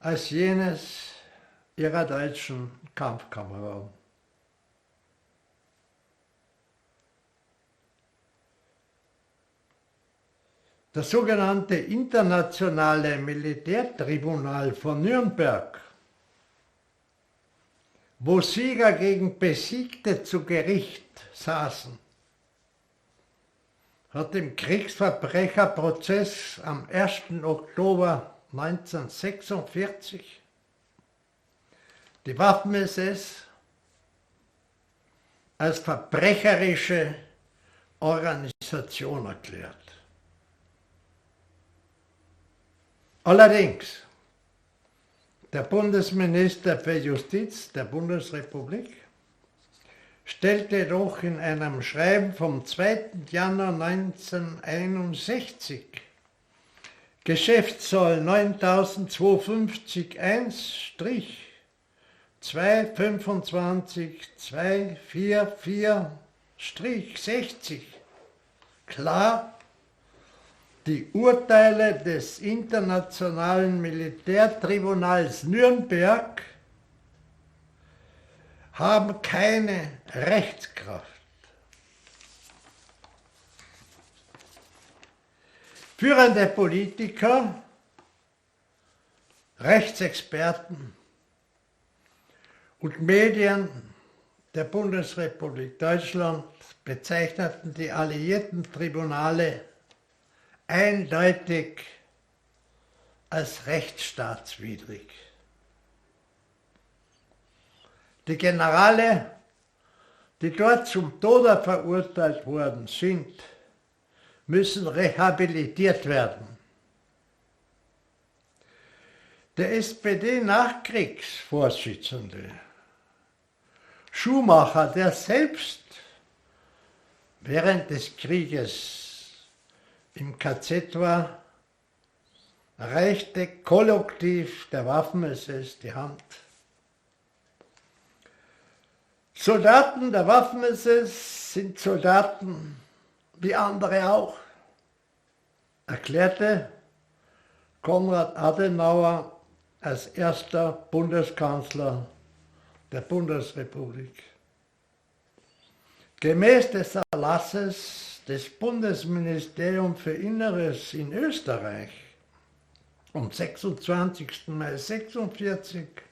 als jenes ihrer deutschen Kampfkameraden. Das sogenannte Internationale Militärtribunal von Nürnberg, wo Sieger gegen Besiegte zu Gericht saßen, hat im Kriegsverbrecherprozess am 1. Oktober 1946 die Waffen-SS als verbrecherische Organisation erklärt. Allerdings, der Bundesminister für Justiz der Bundesrepublik stellte doch in einem Schreiben vom 2. Januar 1961 Geschäftszoll 9250 1 225 244 60 klar die Urteile des Internationalen Militärtribunals Nürnberg haben keine Rechtskraft. Führende Politiker, Rechtsexperten und Medien der Bundesrepublik Deutschland bezeichneten die alliierten Tribunale eindeutig als rechtsstaatswidrig. Die Generale, die dort zum Tode verurteilt worden sind, müssen rehabilitiert werden. Der SPD-Nachkriegsvorsitzende Schumacher, der selbst während des Krieges im KZ war, reichte kollektiv der Waffen-SS die Hand Soldaten der Waffen-SS sind Soldaten wie andere auch, erklärte Konrad Adenauer als erster Bundeskanzler der Bundesrepublik. Gemäß des Erlasses des Bundesministeriums für Inneres in Österreich am 26. Mai 1946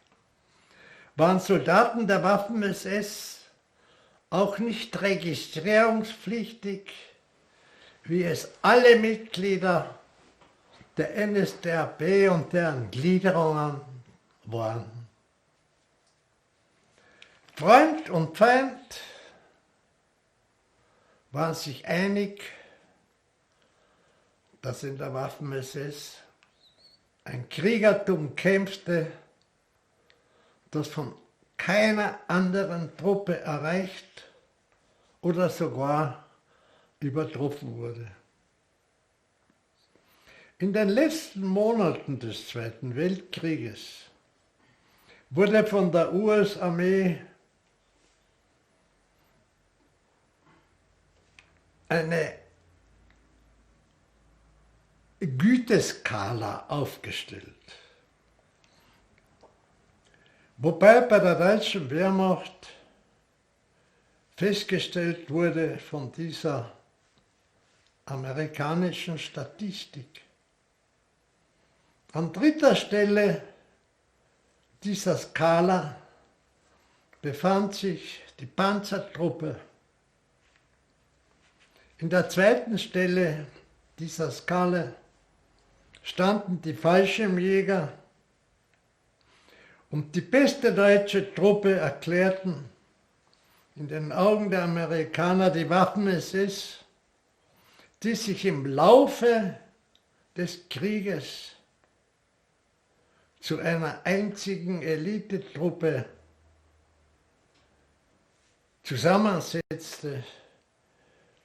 waren Soldaten der Waffen-SS auch nicht registrierungspflichtig, wie es alle Mitglieder der NSDAP und deren Gliederungen waren. Freund und Feind waren sich einig, dass in der Waffen-SS ein Kriegertum kämpfte, das von keiner anderen Truppe erreicht oder sogar übertroffen wurde. In den letzten Monaten des Zweiten Weltkrieges wurde von der US-Armee eine Güteskala aufgestellt. Wobei bei der deutschen Wehrmacht festgestellt wurde von dieser amerikanischen Statistik. An dritter Stelle dieser Skala befand sich die Panzertruppe. In der zweiten Stelle dieser Skala standen die Fallschirmjäger und die beste deutsche Truppe erklärten in den Augen der Amerikaner die Waffen-SS, die sich im Laufe des Krieges zu einer einzigen Elitetruppe zusammensetzte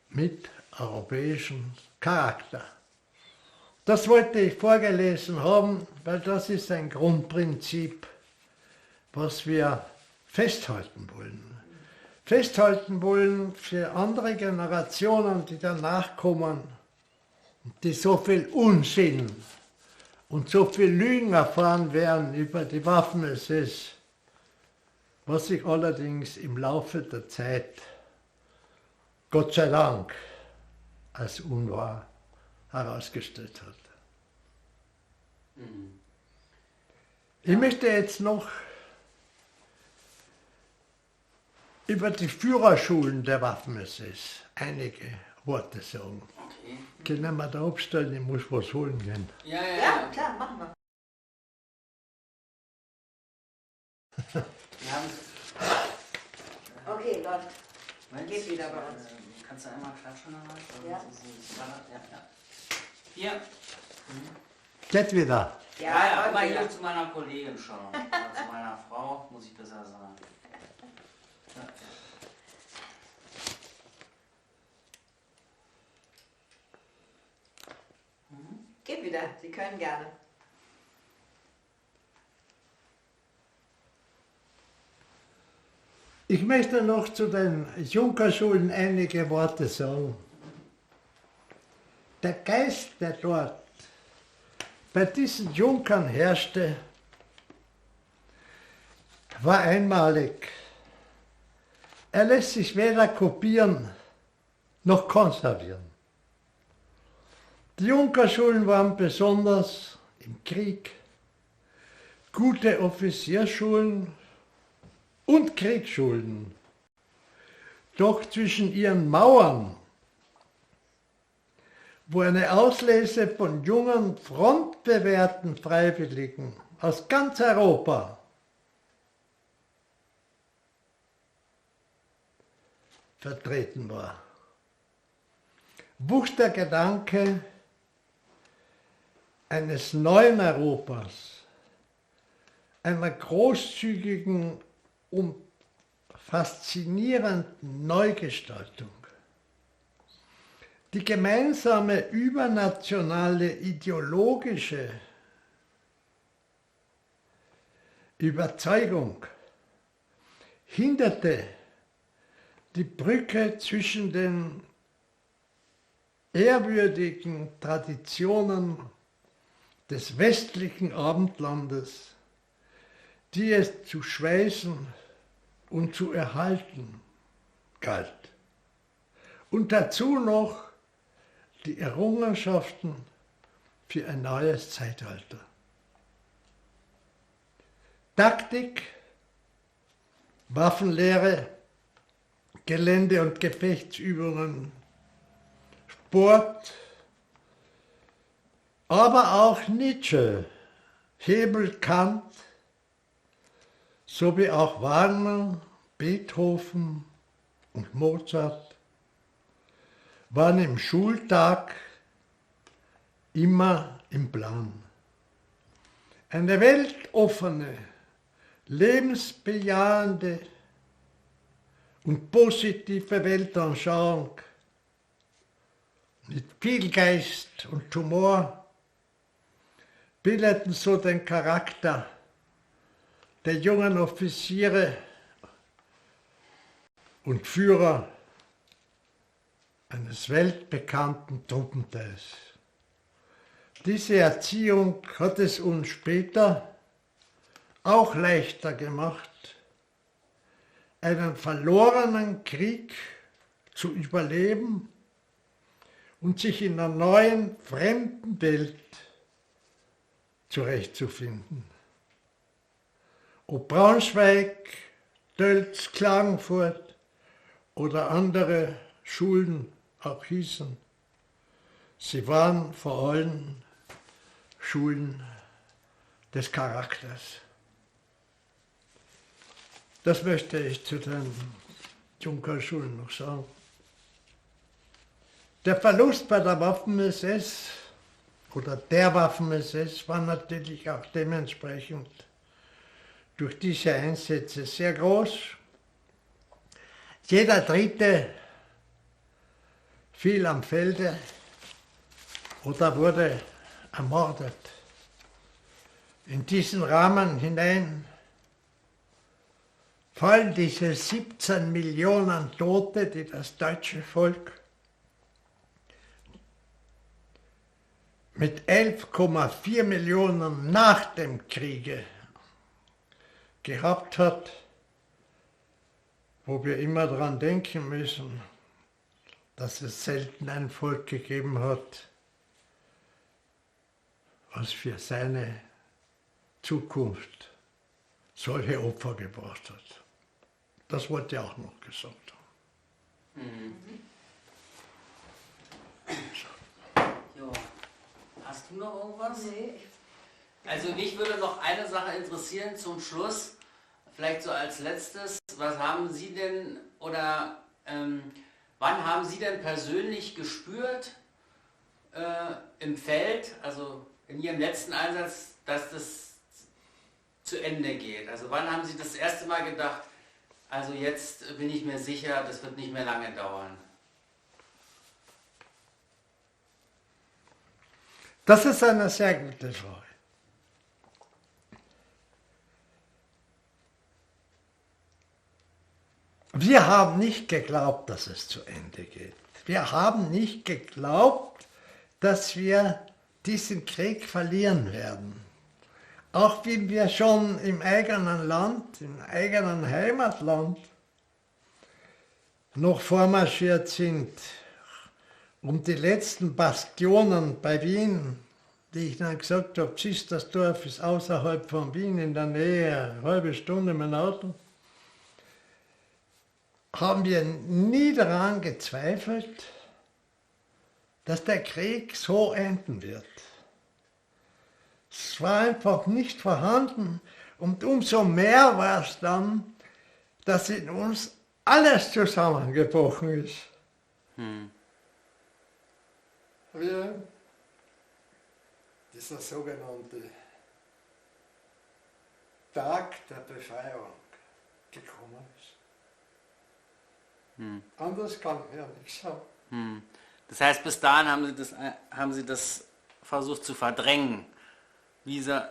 mit europäischem Charakter. Das wollte ich vorgelesen haben, weil das ist ein Grundprinzip, was wir festhalten wollen. Festhalten wollen für andere Generationen, die danach kommen, die so viel Unsinn und so viel Lügen erfahren werden über die Waffen-SS, was sich allerdings im Laufe der Zeit, Gott sei Dank, als unwahr herausgestellt hat. Mhm. Ich möchte jetzt noch über die Führerschulen der Waffen-SS einige Worte sagen. Okay. Können wir da abstellen? Ich muss was holen gehen. Ja, ja, ja. klar, machen wir. okay, läuft. Geht wieder bei uns. Äh, kannst du einmal klatschen? Ja. ja, ja. Hier. Mhm. Geht wieder. Ja, ja, aber hier zu meiner Kollegin schon. zu meiner Frau, muss ich besser sagen. Ja. Geht wieder, Sie können gerne. Ich möchte noch zu den Junkerschulen einige Worte sagen. Der Geist, der dort bei diesen Junkern herrschte, war einmalig. Er lässt sich weder kopieren noch konservieren. Die Junkerschulen waren besonders im Krieg gute Offizierschulen und Kriegsschulen. Doch zwischen ihren Mauern, wo eine Auslese von jungen, frontbewährten Freiwilligen aus ganz Europa vertreten war, wuchs der Gedanke eines neuen Europas, einer großzügigen und faszinierenden Neugestaltung. Die gemeinsame übernationale ideologische Überzeugung hinderte die Brücke zwischen den ehrwürdigen Traditionen des westlichen Abendlandes, die es zu schweißen und zu erhalten galt. Und dazu noch die Errungenschaften für ein neues Zeitalter. Taktik, Waffenlehre, Gelände- und Gefechtsübungen, Sport, aber auch Nietzsche, Hebel, Kant, sowie auch Wagner, Beethoven und Mozart waren im Schultag immer im Plan. Eine weltoffene, lebensbejahende und positive Weltanschauung mit viel Geist und Humor bildeten so den Charakter der jungen Offiziere und Führer eines weltbekannten Truppenteils. Diese Erziehung hat es uns später auch leichter gemacht, einen verlorenen Krieg zu überleben und sich in einer neuen, fremden Welt zurechtzufinden. Ob Braunschweig, Dölz, Klagenfurt oder andere Schulen auch hießen, sie waren vor allem Schulen des Charakters. Das möchte ich zu den Junkerschulen noch sagen. Der Verlust bei der Waffen-SS oder der Waffen-SS war natürlich auch dementsprechend durch diese Einsätze sehr groß. Jeder Dritte fiel am Felde oder wurde ermordet. In diesen Rahmen hinein fallen diese 17 Millionen Tote, die das deutsche Volk mit 11,4 Millionen nach dem Kriege gehabt hat, wo wir immer daran denken müssen, dass es selten ein Volk gegeben hat, was für seine Zukunft solche Opfer gebracht hat. Das wollte ich auch noch gesagt haben. Mhm. Jo. Hast du noch irgendwas? Nee. Also mich würde noch eine Sache interessieren zum Schluss, vielleicht so als letztes. Was haben Sie denn oder ähm, wann haben Sie denn persönlich gespürt äh, im Feld, also in Ihrem letzten Einsatz, dass das zu Ende geht? Also wann haben Sie das erste Mal gedacht, also jetzt bin ich mir sicher, das wird nicht mehr lange dauern? Das ist eine sehr gute Frage. Wir haben nicht geglaubt, dass es zu Ende geht. Wir haben nicht geglaubt, dass wir diesen Krieg verlieren werden. Auch wenn wir schon im eigenen Land, im eigenen Heimatland noch vormarschiert sind, um die letzten Bastionen bei Wien, die ich dann gesagt habe, Zistersdorf ist außerhalb von Wien in der Nähe, eine halbe Stunde mit dem Auto, haben wir nie daran gezweifelt, dass der Krieg so enden wird. Es war einfach nicht vorhanden. Und umso mehr war es dann, dass in uns alles zusammengebrochen ist. Hm. Wie dieser sogenannte Tag der Befreiung gekommen ist. Hm. Anders kann ich ja nicht sagen. Hm. Das heißt, bis dahin haben Sie das, haben Sie das versucht zu verdrängen wie sie,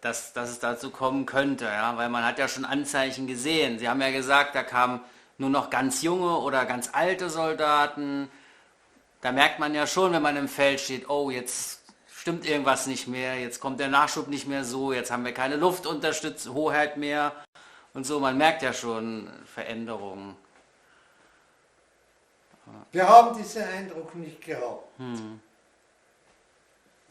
dass, dass es dazu kommen könnte, ja, weil man hat ja schon Anzeichen gesehen. Sie haben ja gesagt, da kamen nur noch ganz junge oder ganz alte Soldaten. Da merkt man ja schon, wenn man im Feld steht, oh, jetzt stimmt irgendwas nicht mehr, jetzt kommt der Nachschub nicht mehr so, jetzt haben wir keine Luftunterstützung, Hoheit mehr und so. Man merkt ja schon Veränderungen. Wir haben diesen Eindruck nicht gehabt. Hm.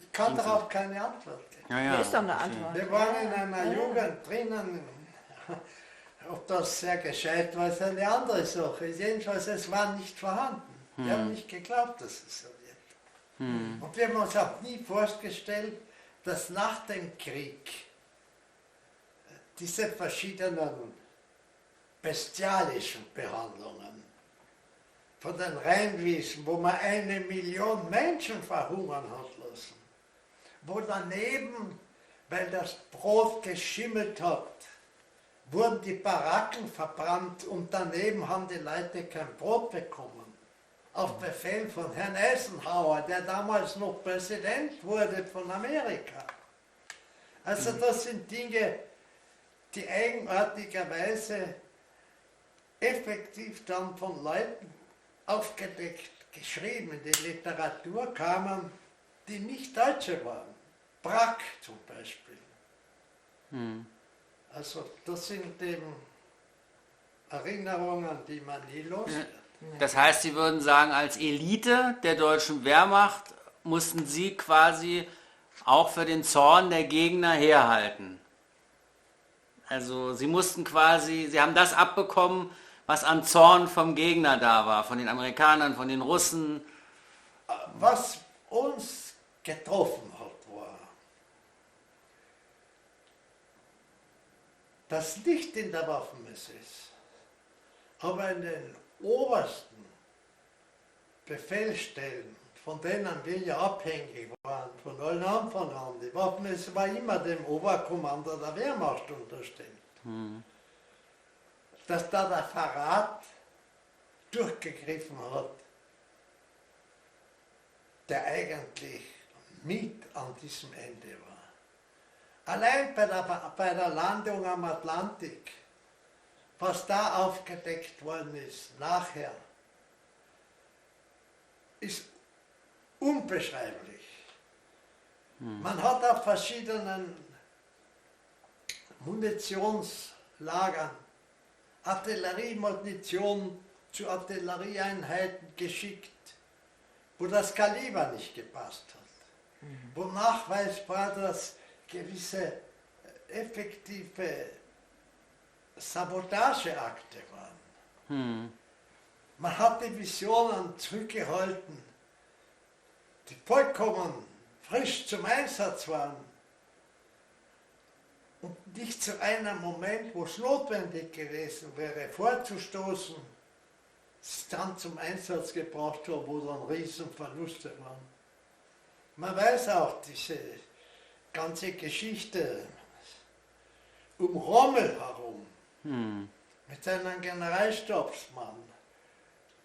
Ich kann darauf keine Antwort. Ja, ja. Ist doch eine Antwort. Wir waren in einer Jugend drinnen. Ob das sehr gescheit war, ist eine andere Sache. Jedenfalls, es war nicht vorhanden. Hm. Wir haben hm. nicht geglaubt, dass es so wird. Hm. Und wir haben uns auch nie vorgestellt, dass nach dem Krieg diese verschiedenen bestialischen Behandlungen von den Rheinwiesen, wo man eine Million Menschen verhungern hat wo daneben, weil das Brot geschimmelt hat, wurden die Baracken verbrannt und daneben haben die Leute kein Brot bekommen. Auf Befehl von Herrn Eisenhower, der damals noch Präsident wurde von Amerika. Also das sind Dinge, die eigenartigerweise effektiv dann von Leuten aufgedeckt, geschrieben in die Literatur kamen, die nicht Deutsche waren. Brack zum Beispiel. Hm. Also das sind eben Erinnerungen, die man nie los wird. Das heißt, Sie würden sagen, als Elite der deutschen Wehrmacht mussten Sie quasi auch für den Zorn der Gegner herhalten. Also Sie mussten quasi, Sie haben das abbekommen, was an Zorn vom Gegner da war, von den Amerikanern, von den Russen. Was uns getroffen das nicht in der Waffenmesse ist, aber in den obersten Befehlsstellen von denen wir ja abhängig waren, von allen Anfang an. Die Waffen, es war immer dem Oberkommando der Wehrmacht unterstellt. Hm. Dass da der Verrat durchgegriffen hat, der eigentlich mit an diesem Ende war. Allein bei der, bei der Landung am Atlantik, was da aufgedeckt worden ist, nachher, ist unbeschreiblich. Man hat auf verschiedenen Munitionslagern Artilleriemunition zu Artillerieeinheiten geschickt, wo das Kaliber nicht gepasst hat, wo nachweisbar das gewisse äh, effektive Sabotageakte waren. Hm. Man hat Divisionen zurückgehalten, die vollkommen frisch zum Einsatz waren und nicht zu einem Moment, wo es notwendig gewesen wäre, vorzustoßen, dann zum Einsatz gebracht haben, wo dann Riesenverluste waren. Man weiß auch diese ganze Geschichte um Rommel herum Hm. mit seinem Generalstabsmann,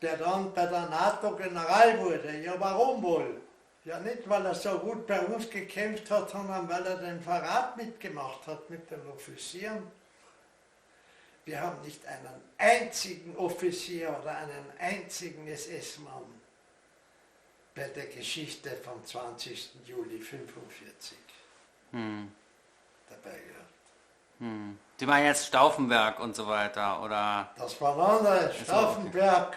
der dann bei der NATO General wurde. Ja, warum wohl? Ja, nicht, weil er so gut bei uns gekämpft hat, sondern weil er den Verrat mitgemacht hat mit den Offizieren. Wir haben nicht einen einzigen Offizier oder einen einzigen SS-Mann bei der Geschichte vom 20. Juli 1945 Hm. dabei gehabt. Hm. Die waren jetzt Stauffenberg und so weiter, oder? Das war ein anderes, Stauffenberg.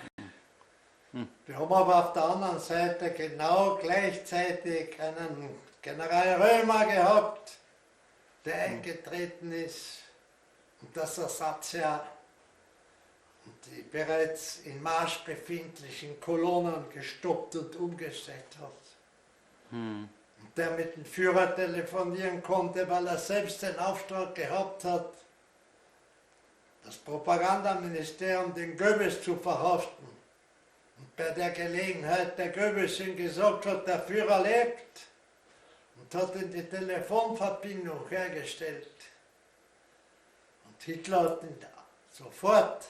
Wir haben aber auf der anderen Seite genau gleichzeitig einen General Römer gehabt, der eingetreten ist und das Ersatzjahr und die bereits in Marsch befindlichen Kolonnen gestoppt und umgestellt hat. Hm. Der mit dem Führer telefonieren konnte, weil er selbst den Auftrag gehabt hat, das Propagandaministerium den Goebbels zu verhaften. Und bei der Gelegenheit der Goebbels ihm gesagt hat, der Führer lebt und hat ihm die Telefonverbindung hergestellt. Und Hitler hat ihn sofort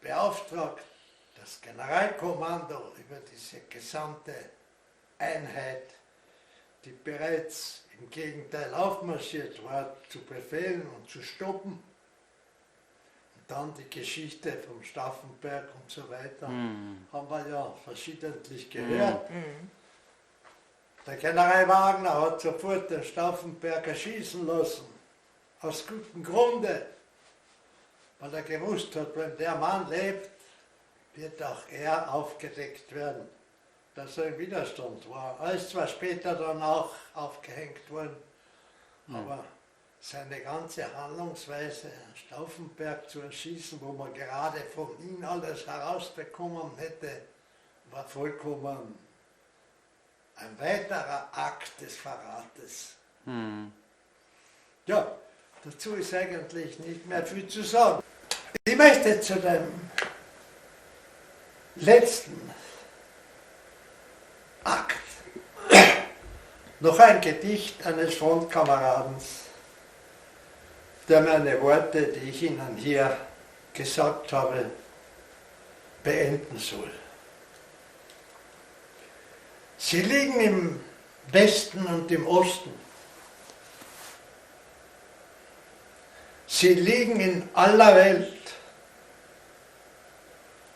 beauftragt, das Generalkommando über diese gesamte Einheit, die bereits im Gegenteil aufmarschiert war, zu befehlen und zu stoppen. Und dann die Geschichte vom Stauffenberg und so weiter Hm. haben wir ja verschiedentlich gehört. Der General Wagner hat sofort den Stauffenberg erschießen lassen. Aus gutem Grunde. Weil er gewusst hat, wenn der Mann lebt, wird auch er aufgedeckt werden, dass er im Widerstand war. Er ist zwar später dann auch aufgehängt worden, aber seine ganze Handlungsweise, Stauffenberg zu erschießen, wo man gerade von ihm alles herausbekommen hätte, war vollkommen ein weiterer Akt des Verrates. Hm. Ja, dazu ist eigentlich nicht mehr viel zu sagen. Ich möchte zu dem letzten Akt noch ein Gedicht eines Frontkameradens, der meine Worte, die ich Ihnen hier gesagt habe, beenden soll. Sie liegen im Westen und im Osten. Sie liegen in aller Welt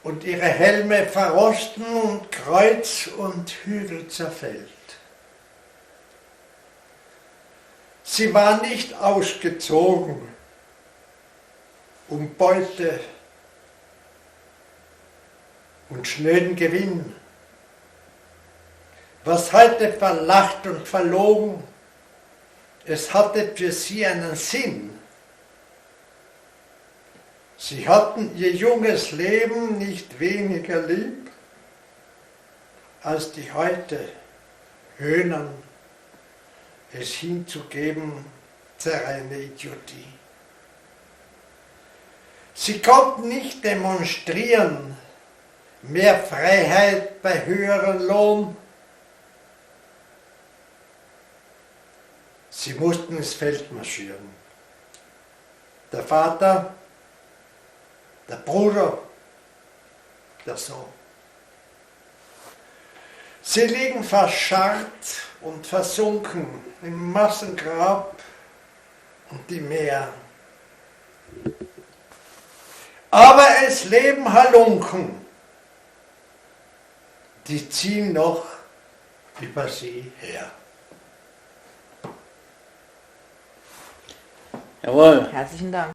und ihre Helme verrosten und Kreuz und Hügel zerfällt. Sie war nicht ausgezogen, um Beute und schnöden Gewinn. Was heute verlacht und verlogen, es hatte für sie einen Sinn. Sie hatten ihr junges Leben nicht weniger lieb, als die heute höhnen, es hinzugeben, reine Idiotie. Sie konnten nicht demonstrieren mehr Freiheit bei höherem Lohn. Sie mussten ins Feld marschieren. Der Vater, der Bruder, der Sohn. Sie liegen verscharrt und versunken im Massengrab und im Meer. Aber es leben Halunken, die ziehen noch über sie her. Jawohl. Herzlichen Dank.